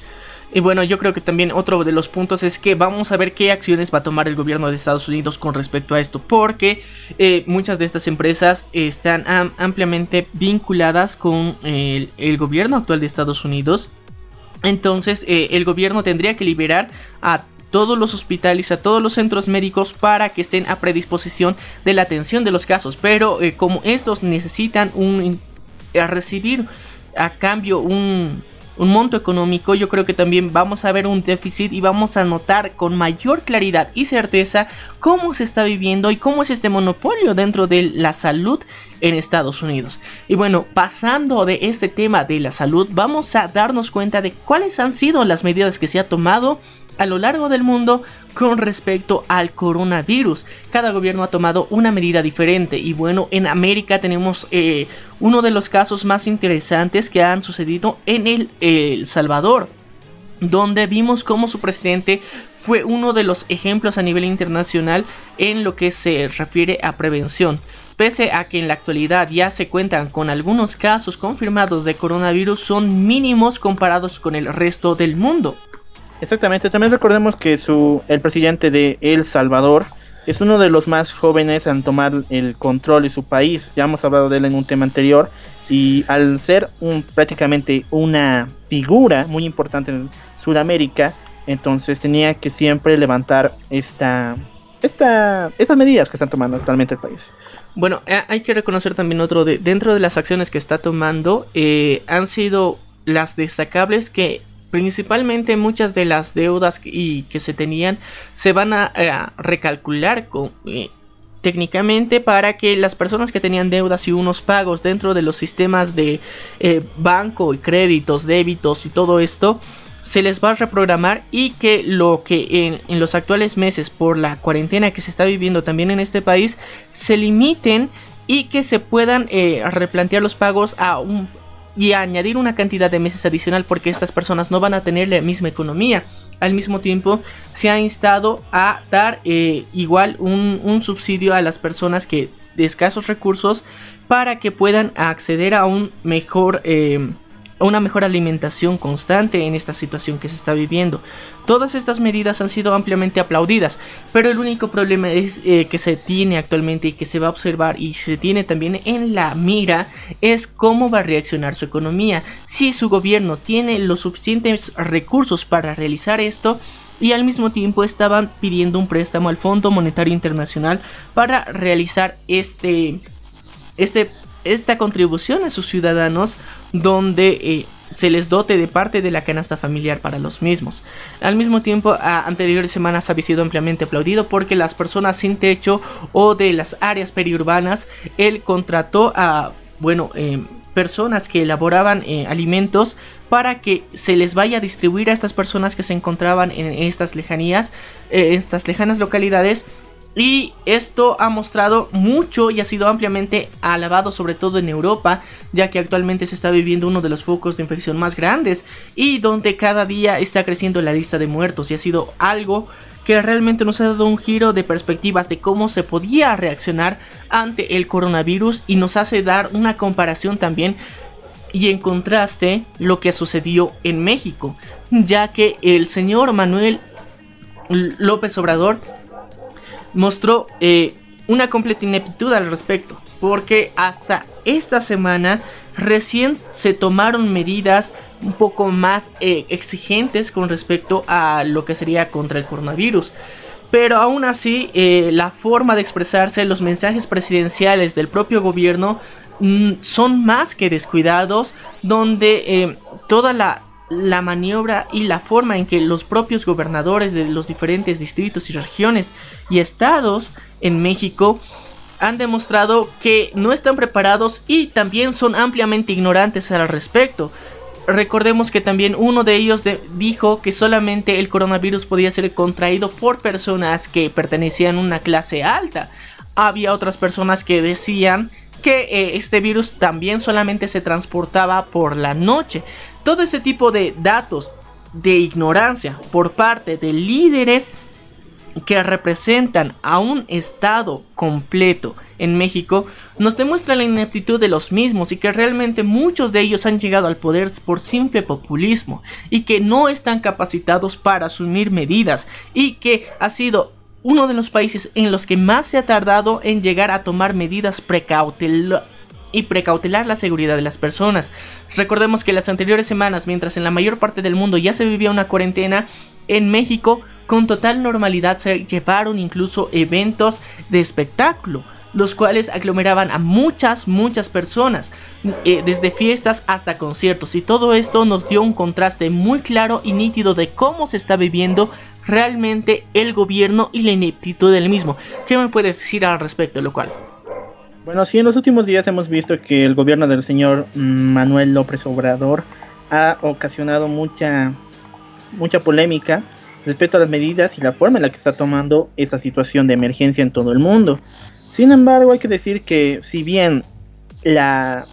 y bueno, yo creo que también otro de los puntos es que vamos a ver qué acciones va a tomar el gobierno de Estados Unidos con respecto a esto, porque eh, muchas de estas empresas están ampliamente vinculadas con el, gobierno actual de Estados Unidos. Entonces, eh, el gobierno tendría que liberar a todos los hospitales, a todos los centros médicos para que estén a predisposición de la atención de los casos. Pero eh, como estos necesitan un, recibir a cambio un, un monto económico, yo creo que también vamos a ver un déficit y vamos a notar con mayor claridad y certeza cómo se está viviendo y cómo es este monopolio dentro de la salud en Estados Unidos. Y bueno, pasando de este tema de la salud, vamos a darnos cuenta de cuáles han sido las medidas que se ha tomado a lo largo del mundo con respecto al coronavirus. Cada gobierno ha tomado una medida diferente y bueno, en América tenemos eh, uno de los casos más interesantes que han sucedido en el, el Salvador, donde vimos cómo su presidente fue uno de los ejemplos a nivel internacional en lo que se refiere a prevención. Pese a que en la actualidad ya se cuentan con algunos casos confirmados de coronavirus, son mínimos comparados con el resto del mundo. Exactamente, también recordemos que su, el presidente de El Salvador es uno de los más jóvenes en tomar el control de su país. Ya hemos hablado de él en un tema anterior. Y al ser un, prácticamente una figura muy importante en Sudamérica, entonces tenía que siempre levantar esta, esta, estas medidas que están tomando actualmente el país. Bueno, eh, hay que reconocer también otro de dentro de las acciones que está tomando eh, han sido las destacables que principalmente muchas de las deudas y que se tenían se van a, recalcular con, eh, técnicamente para que las personas que tenían deudas y unos pagos dentro de los sistemas de eh, banco y créditos, débitos y todo esto se les va a reprogramar y que lo que en, los actuales meses por la cuarentena que se está viviendo también en este país se limiten y que se puedan eh, replantear los pagos a un, y añadir una cantidad de meses adicional porque estas personas no van a tener la misma economía. Al mismo tiempo, se ha instado a dar eh, igual un, subsidio a las personas que de escasos recursos para que puedan acceder a un mejor eh, una mejor alimentación constante en esta situación que se está viviendo. Todas estas medidas han sido ampliamente aplaudidas, pero el único problema es eh, que se tiene actualmente y que se va a observar y se tiene también en la mira es cómo va a reaccionar su economía. Si su gobierno tiene los suficientes recursos para realizar esto, y al mismo tiempo estaban pidiendo un préstamo al Fondo Monetario Internacional para realizar este este esta contribución a sus ciudadanos donde eh, se les dote de parte de la canasta familiar para los mismos. Al mismo tiempo, a anteriores semanas había sido ampliamente aplaudido porque las personas sin techo o de las áreas periurbanas, él contrató a, bueno, eh, personas que elaboraban eh, alimentos para que se les vaya a distribuir a estas personas que se encontraban en estas lejanías, en estas lejanas localidades y esto ha mostrado mucho y ha sido ampliamente alabado sobre todo en Europa, ya que actualmente se está viviendo uno de los focos de infección más grandes y donde cada día está creciendo la lista de muertos. Y ha sido algo que realmente nos ha dado un giro de perspectivas de cómo se podía reaccionar ante el coronavirus y nos hace dar una comparación también y en contraste lo que sucedió en México, ya que el señor Manuel López Obrador mostró eh, una completa ineptitud al respecto. Porque hasta esta semana recién se tomaron medidas un poco más eh, exigentes con respecto a lo que sería contra el coronavirus. Pero aún así, eh, la forma de expresarse, los mensajes presidenciales del propio gobierno mm, son más que descuidados, donde toda la la maniobra y la forma en que los propios gobernadores de los diferentes distritos y regiones y estados en México han demostrado que no están preparados y también son ampliamente ignorantes al respecto. Recordemos que también uno de ellos dijo que solamente el coronavirus podía ser contraído por personas que pertenecían a una clase alta. Había otras personas que decían que eh, este virus también solamente se transportaba por la noche. Todo ese tipo de datos de ignorancia por parte de líderes que representan a un Estado completo en México nos demuestra la ineptitud de los mismos y que realmente muchos de ellos han llegado al poder por simple populismo y que no están capacitados para asumir medidas y que ha sido uno de los países en los que más se ha tardado en llegar a tomar medidas precautelosas y precautelar la seguridad de las personas. Recordemos que las anteriores semanas, mientras en la mayor parte del mundo ya se vivía una cuarentena, en México con total normalidad se llevaron incluso eventos de espectáculo los cuales aglomeraban a muchas, muchas personas, eh, desde fiestas hasta conciertos. Y todo esto nos dio un contraste muy claro y nítido de cómo se está viviendo realmente el gobierno y la ineptitud del mismo. ¿Qué me puedes decir al respecto, lo cual? Bueno, sí, en los últimos días hemos visto que el gobierno del señor Manuel López Obrador ha ocasionado mucha, mucha polémica respecto a las medidas y la forma en la que está tomando esa situación de emergencia en todo el mundo. Sin embargo, hay que decir que si bien la,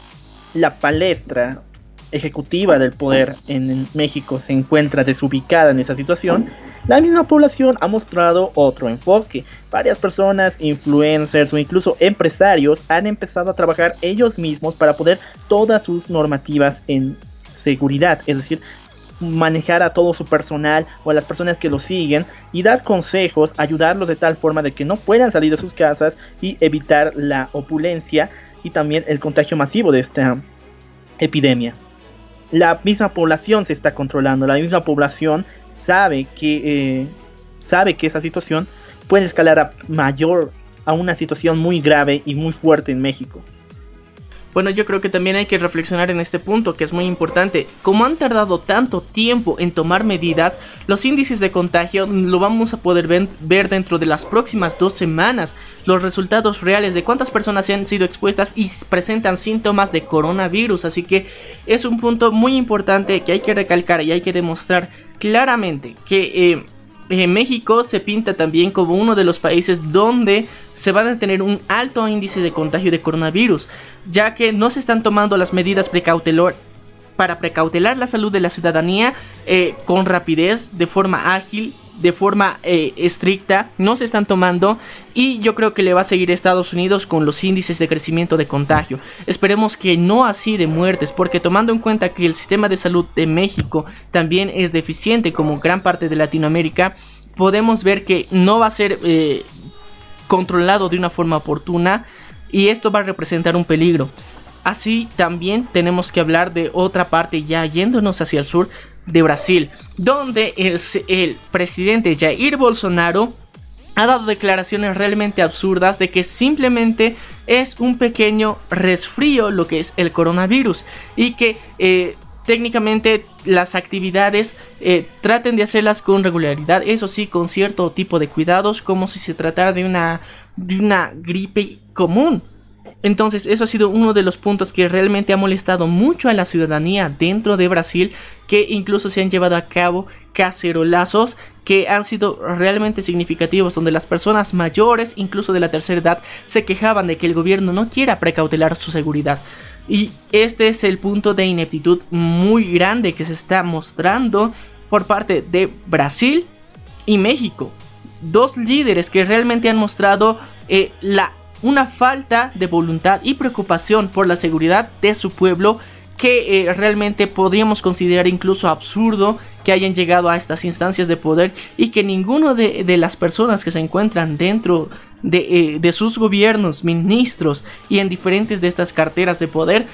la palestra ejecutiva del poder en México se encuentra desubicada en esa situación, la misma población ha mostrado otro enfoque. Varias personas, influencers o incluso empresarios han empezado a trabajar ellos mismos para poder todas sus normativas en seguridad, es decir, manejar a todo su personal o a las personas que lo siguen y dar consejos, ayudarlos de tal forma de que no puedan salir de sus casas y evitar la opulencia y también el contagio masivo de esta epidemia. La misma población se está controlando, la misma población sabe que, eh, sabe que esa situación puede escalar a mayor, a una situación muy grave y muy fuerte en México. Bueno, yo creo que también hay que reflexionar en este punto, que es muy importante. Como han tardado tanto tiempo en tomar medidas, los índices de contagio lo vamos a poder ver dentro de las próximas dos semanas. Los resultados reales de cuántas personas se han sido expuestas y presentan síntomas de coronavirus. Así que es un punto muy importante que hay que recalcar y hay que demostrar claramente que... Eh, México se pinta también como uno de los países donde se van a tener un alto índice de contagio de coronavirus, ya que no se están tomando las medidas precautelar para precautelar la salud de la ciudadanía eh, con rapidez, de forma ágil de forma eh, estricta, no se están tomando y yo creo que le va a seguir Estados Unidos con los índices de crecimiento de contagio. Esperemos que no así de muertes, porque tomando en cuenta que el sistema de salud de México también es deficiente como gran parte de Latinoamérica, podemos ver que no va a ser eh, controlado de una forma oportuna y esto va a representar un peligro. Así también tenemos que hablar de otra parte ya yéndonos hacia el sur de Brasil, donde el, presidente Jair Bolsonaro ha dado declaraciones realmente absurdas de que simplemente es un pequeño resfrío lo que es el coronavirus y que eh, técnicamente las actividades eh, traten de hacerlas con regularidad, eso sí, con cierto tipo de cuidados, como si se tratara de una, de una gripe común. Entonces, eso ha sido uno de los puntos que realmente ha molestado mucho a la ciudadanía dentro de Brasil, que incluso se han llevado a cabo cacerolazos que han sido realmente significativos, donde las personas mayores, incluso de la tercera edad, se quejaban de que el gobierno no quiera precautelar su seguridad. Y este es el punto de ineptitud muy grande que se está mostrando por parte de Brasil y México. Dos líderes que realmente han mostrado eh, la una falta de voluntad y preocupación por la seguridad de su pueblo que eh, realmente podríamos considerar incluso absurdo que hayan llegado a estas instancias de poder y que ninguno de, las personas que se encuentran dentro de, eh, de, sus gobiernos, ministros y en diferentes de estas carteras de poder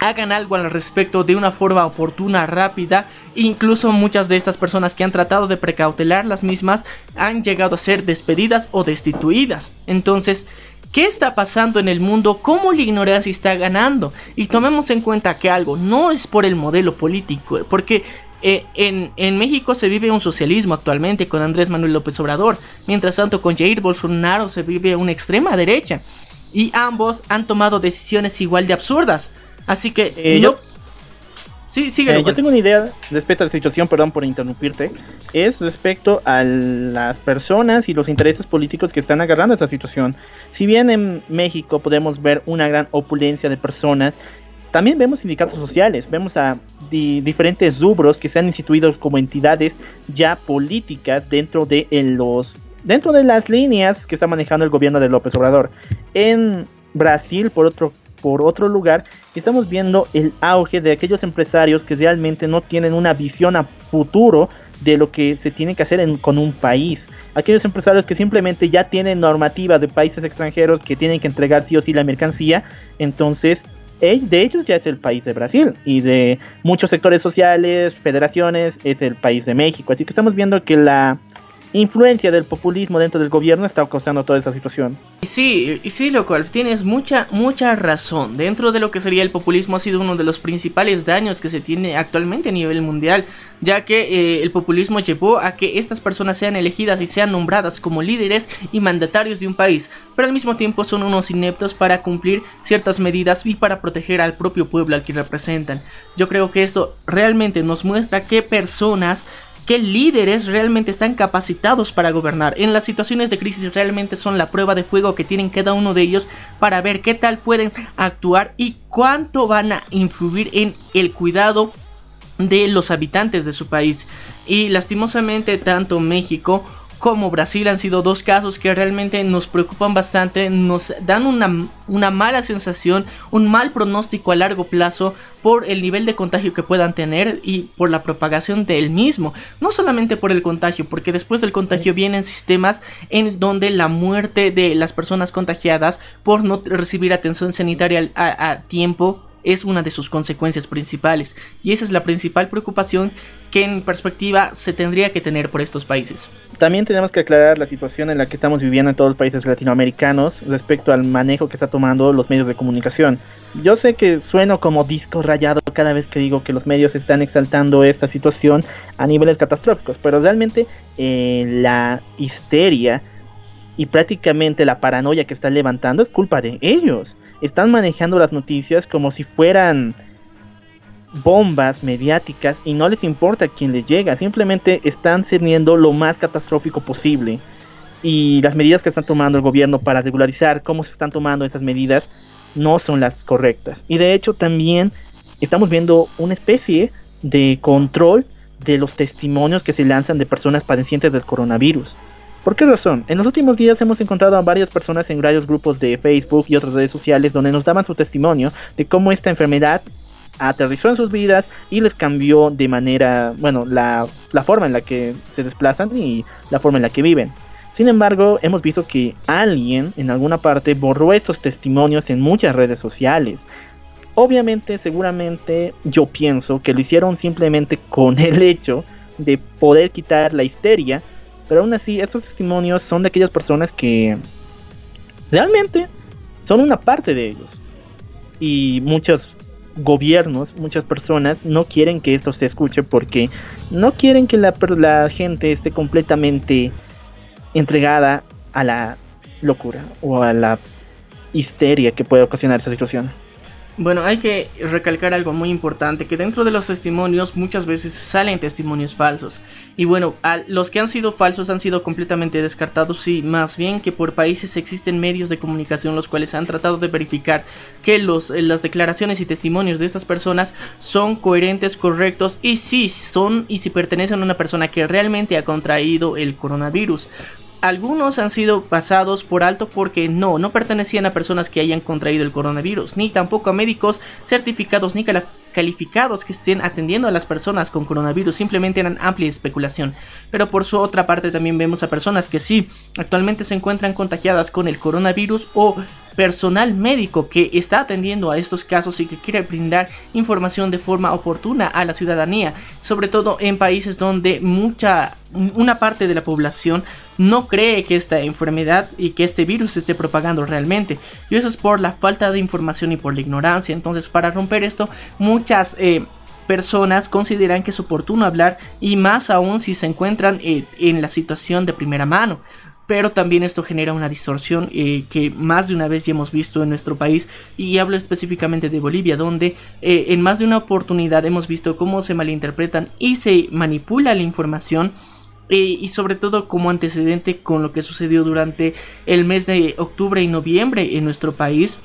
hagan algo al respecto de una forma oportuna, rápida. Incluso muchas de estas personas que han tratado de precautelar las mismas han llegado a ser despedidas o destituidas. Entonces, ¿Qué está pasando en el mundo? ¿Cómo la ignorancia está ganando? Y tomemos en cuenta que algo no es por el modelo político, porque eh, en, en, México se vive un socialismo actualmente con Andrés Manuel López Obrador, mientras tanto con Jair Bolsonaro se vive una extrema derecha. Y ambos han tomado decisiones igual de absurdas. Así que eh, no, Sí, eh, yo tengo una idea respecto a la situación, perdón por interrumpirte. Es respecto a las personas y los intereses políticos que están agarrando esta situación. Si bien en México podemos ver una gran opulencia de personas, también vemos sindicatos sociales, vemos a diferentes rubros que se han instituido como entidades ya políticas dentro de los dentro de las líneas que está manejando el gobierno de López Obrador. En Brasil, por otro por otro lugar, estamos viendo el auge de aquellos empresarios que realmente no tienen una visión a futuro de lo que se tiene que hacer con un país. Aquellos empresarios que simplemente ya tienen normativa de países extranjeros que tienen que entregar sí o sí la mercancía, entonces de ellos ya es el país de Brasil y de muchos sectores sociales, federaciones, es el país de México. Así que estamos viendo que la influencia del populismo dentro del gobierno está causando toda esa situación. Sí, sí, lo cual tienes mucha, mucha razón. Dentro de lo que sería el populismo ha sido uno de los principales daños que se tiene actualmente a nivel mundial, ya que eh, el populismo llevó a que estas personas sean elegidas y sean nombradas como líderes y mandatarios de un país, pero al mismo tiempo son unos ineptos para cumplir ciertas medidas y para proteger al propio pueblo al que representan. Yo creo que esto realmente nos muestra que personas qué líderes realmente están capacitados para gobernar. En las situaciones de crisis realmente son la prueba de fuego que tienen cada uno de ellos para ver qué tal pueden actuar y cuánto van a influir en el cuidado de los habitantes de su país. Y lastimosamente tanto México como Brasil han sido dos casos que realmente nos preocupan bastante, nos dan una, mala sensación, un mal pronóstico a largo plazo por el nivel de contagio que puedan tener y por la propagación del mismo. No solamente por el contagio, porque después del contagio vienen sistemas en donde la muerte de las personas contagiadas por no recibir atención sanitaria a tiempo es una de sus consecuencias principales y esa es la principal preocupación que en perspectiva se tendría que tener por estos países. También tenemos que aclarar la situación en la que estamos viviendo en todos los países latinoamericanos respecto al manejo que está tomando los medios de comunicación. Yo sé que sueno como disco rayado cada vez que digo que los medios están exaltando esta situación a niveles catastróficos, pero realmente eh, la histeria y prácticamente la paranoia que están levantando es culpa de ellos están manejando las noticias como si fueran bombas mediáticas y no les importa quién les llega, simplemente están cerniendo lo más catastrófico posible. Y las medidas que están tomando el gobierno para regularizar cómo se están tomando esas medidas no son las correctas. Y de hecho también estamos viendo una especie de control de los testimonios que se lanzan de personas padecientes del coronavirus. ¿Por qué razón? En los últimos días hemos encontrado a varias personas en varios grupos de Facebook y otras redes sociales donde nos daban su testimonio de cómo esta enfermedad aterrizó en sus vidas y les cambió de manera, bueno, la, la forma en la que se desplazan y la forma en la que viven. Sin embargo, hemos visto que alguien en alguna parte borró estos testimonios en muchas redes sociales. Obviamente, seguramente yo pienso que lo hicieron simplemente con el hecho de poder quitar la histeria pero aún así, estos testimonios son de aquellas personas que realmente son una parte de ellos. Y muchos gobiernos, muchas personas no quieren que esto se escuche porque no quieren que la, la gente esté completamente entregada a la locura o a la histeria que puede ocasionar esa situación. Bueno, hay que recalcar algo muy importante, que dentro de los testimonios muchas veces salen testimonios falsos. Y bueno, los que han sido falsos han sido completamente descartados, sí, más bien que por países existen medios de comunicación los cuales han tratado de verificar que los, eh, las declaraciones y testimonios de estas personas son coherentes, correctos y sí son y si pertenecen a una persona que realmente ha contraído el coronavirus algunos han sido pasados por alto porque no, no pertenecían a personas que hayan contraído el coronavirus, ni tampoco a médicos certificados ni calificados que estén atendiendo a las personas con coronavirus, simplemente eran amplia especulación. Pero por su otra parte también vemos a personas que sí, actualmente se encuentran contagiadas con el coronavirus o personal médico que está atendiendo a estos casos y que quiere brindar información de forma oportuna a la ciudadanía, sobre todo en países donde mucha una parte de la población no cree que esta enfermedad y que este virus se esté propagando realmente. Y eso es por la falta de información y por la ignorancia. Entonces, para romper esto, muchas eh, personas consideran que es oportuno hablar y más aún si se encuentran eh, en la situación de primera mano. Pero también esto genera una distorsión eh, que más de una vez ya hemos visto en nuestro país y hablo específicamente de Bolivia donde en más de una oportunidad hemos visto cómo se malinterpretan y se manipula la información y sobre todo como antecedente con lo que sucedió durante el mes de octubre y noviembre en nuestro país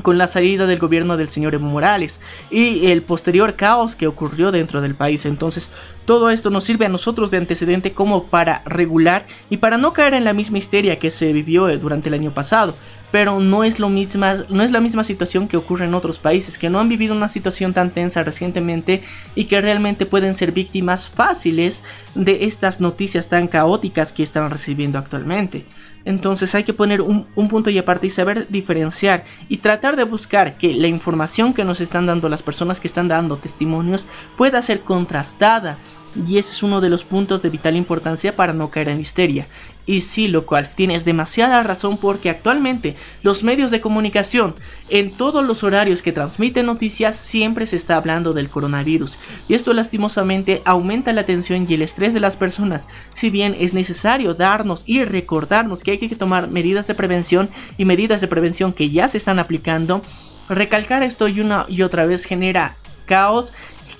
con la salida del gobierno del señor Evo Morales y el posterior caos que ocurrió dentro del país. Entonces, todo esto nos sirve a nosotros de antecedente como para regular y para no caer en la misma histeria que se vivió eh, durante el año pasado. Pero no es, lo misma, no es la misma situación que ocurre en otros países que no han vivido una situación tan tensa recientemente y que realmente pueden ser víctimas fáciles de estas noticias tan caóticas que están recibiendo actualmente. Entonces hay que poner un, punto y aparte y saber diferenciar y tratar de buscar que la información que nos están dando las personas que están dando testimonios pueda ser contrastada y ese es uno de los puntos de vital importancia para no caer en histeria. Y sí, lo cual tienes demasiada razón porque actualmente los medios de comunicación en todos los horarios que transmiten noticias siempre se está hablando del coronavirus y esto lastimosamente aumenta la tensión y el estrés de las personas. Si bien es necesario darnos y recordarnos que hay que tomar medidas de prevención y medidas de prevención que ya se están aplicando, recalcar esto y una y otra vez genera caos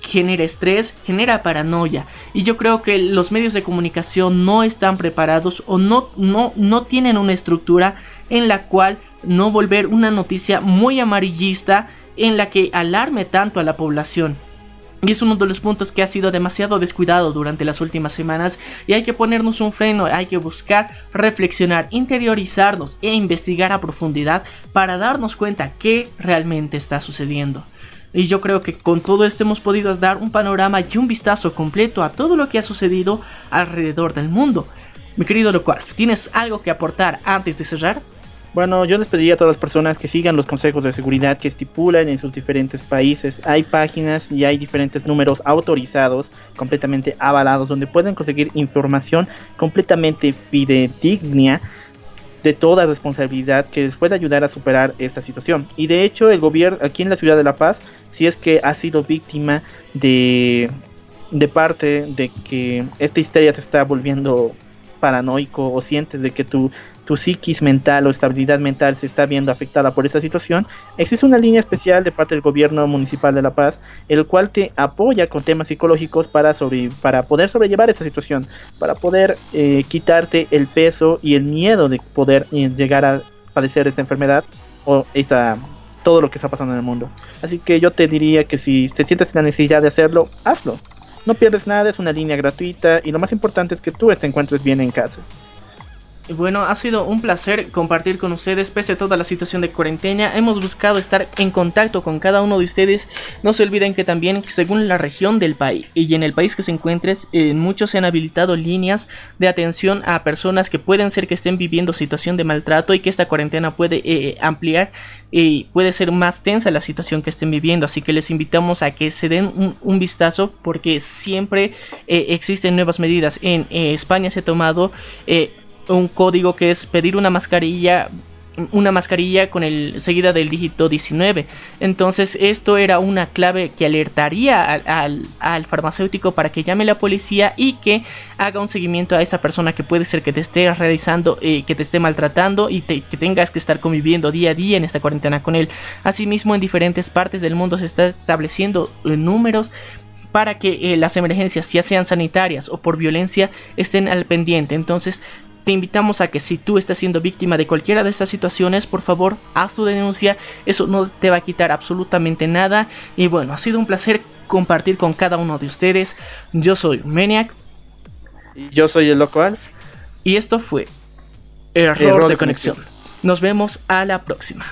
genera estrés, genera paranoia. Y yo creo que los medios de comunicación no están preparados o no, no, no tienen una estructura en la cual no volver una noticia muy amarillista en la que alarme tanto a la población. Y es uno de los puntos que ha sido demasiado descuidado durante las últimas semanas y hay que ponernos un freno, hay que buscar reflexionar, interiorizarnos e investigar a profundidad para darnos cuenta qué realmente está sucediendo. Y yo creo que con todo esto hemos podido dar un panorama y un vistazo completo a todo lo que ha sucedido alrededor del mundo. Mi querido Locualf, ¿tienes algo que aportar antes de cerrar? Bueno, yo les pediría a todas las personas que sigan los consejos de seguridad que estipulan en sus diferentes países. Hay páginas y hay diferentes números autorizados, completamente avalados, donde pueden conseguir información completamente fidedigna de toda responsabilidad que les pueda ayudar a superar esta situación. Y de hecho el gobierno aquí en la ciudad de La Paz, si es que ha sido víctima de, de parte de que esta histeria te está volviendo paranoico o sientes de que tu tu psiquis mental o estabilidad mental se está viendo afectada por esta situación, existe una línea especial de parte del gobierno municipal de La Paz, el cual te apoya con temas psicológicos para, sobre, para poder sobrellevar esta situación, para poder eh, quitarte el peso y el miedo de poder eh, llegar a padecer esta enfermedad o esa, todo lo que está pasando en el mundo. Así que yo te diría que si te sientes la necesidad de hacerlo, hazlo. No pierdes nada, es una línea gratuita y lo más importante es que tú te encuentres bien en casa. Bueno, ha sido un placer compartir con ustedes pese a toda la situación de cuarentena. Hemos buscado estar en contacto con cada uno de ustedes. No se olviden que también según la región del país y en el país que se encuentres, en muchos se han habilitado líneas de atención a personas que pueden ser que estén viviendo situación de maltrato y que esta cuarentena puede eh, ampliar y puede ser más tensa la situación que estén viviendo. Así que les invitamos a que se den un, vistazo porque siempre eh, existen nuevas medidas. En eh, España se ha tomado un código que es pedir una mascarilla una mascarilla con el seguida del dígito 19 entonces esto era una clave que alertaría al, farmacéutico para que llame a la policía y que haga un seguimiento a esa persona que puede ser que te esté realizando eh, que te esté maltratando y que tengas que estar conviviendo día a día en esta cuarentena con él asimismo en diferentes partes del mundo se está estableciendo eh, números para que eh, las emergencias, ya sean sanitarias o por violencia, estén al pendiente. Entonces, te invitamos a que si tú estás siendo víctima de cualquiera de estas situaciones, por favor, haz tu denuncia. Eso no te va a quitar absolutamente nada. Y bueno, ha sido un placer compartir con cada uno de ustedes. Yo soy Maniac. Yo soy el Loco Alf. Y esto fue Error, de, conexión. Nos vemos a la próxima.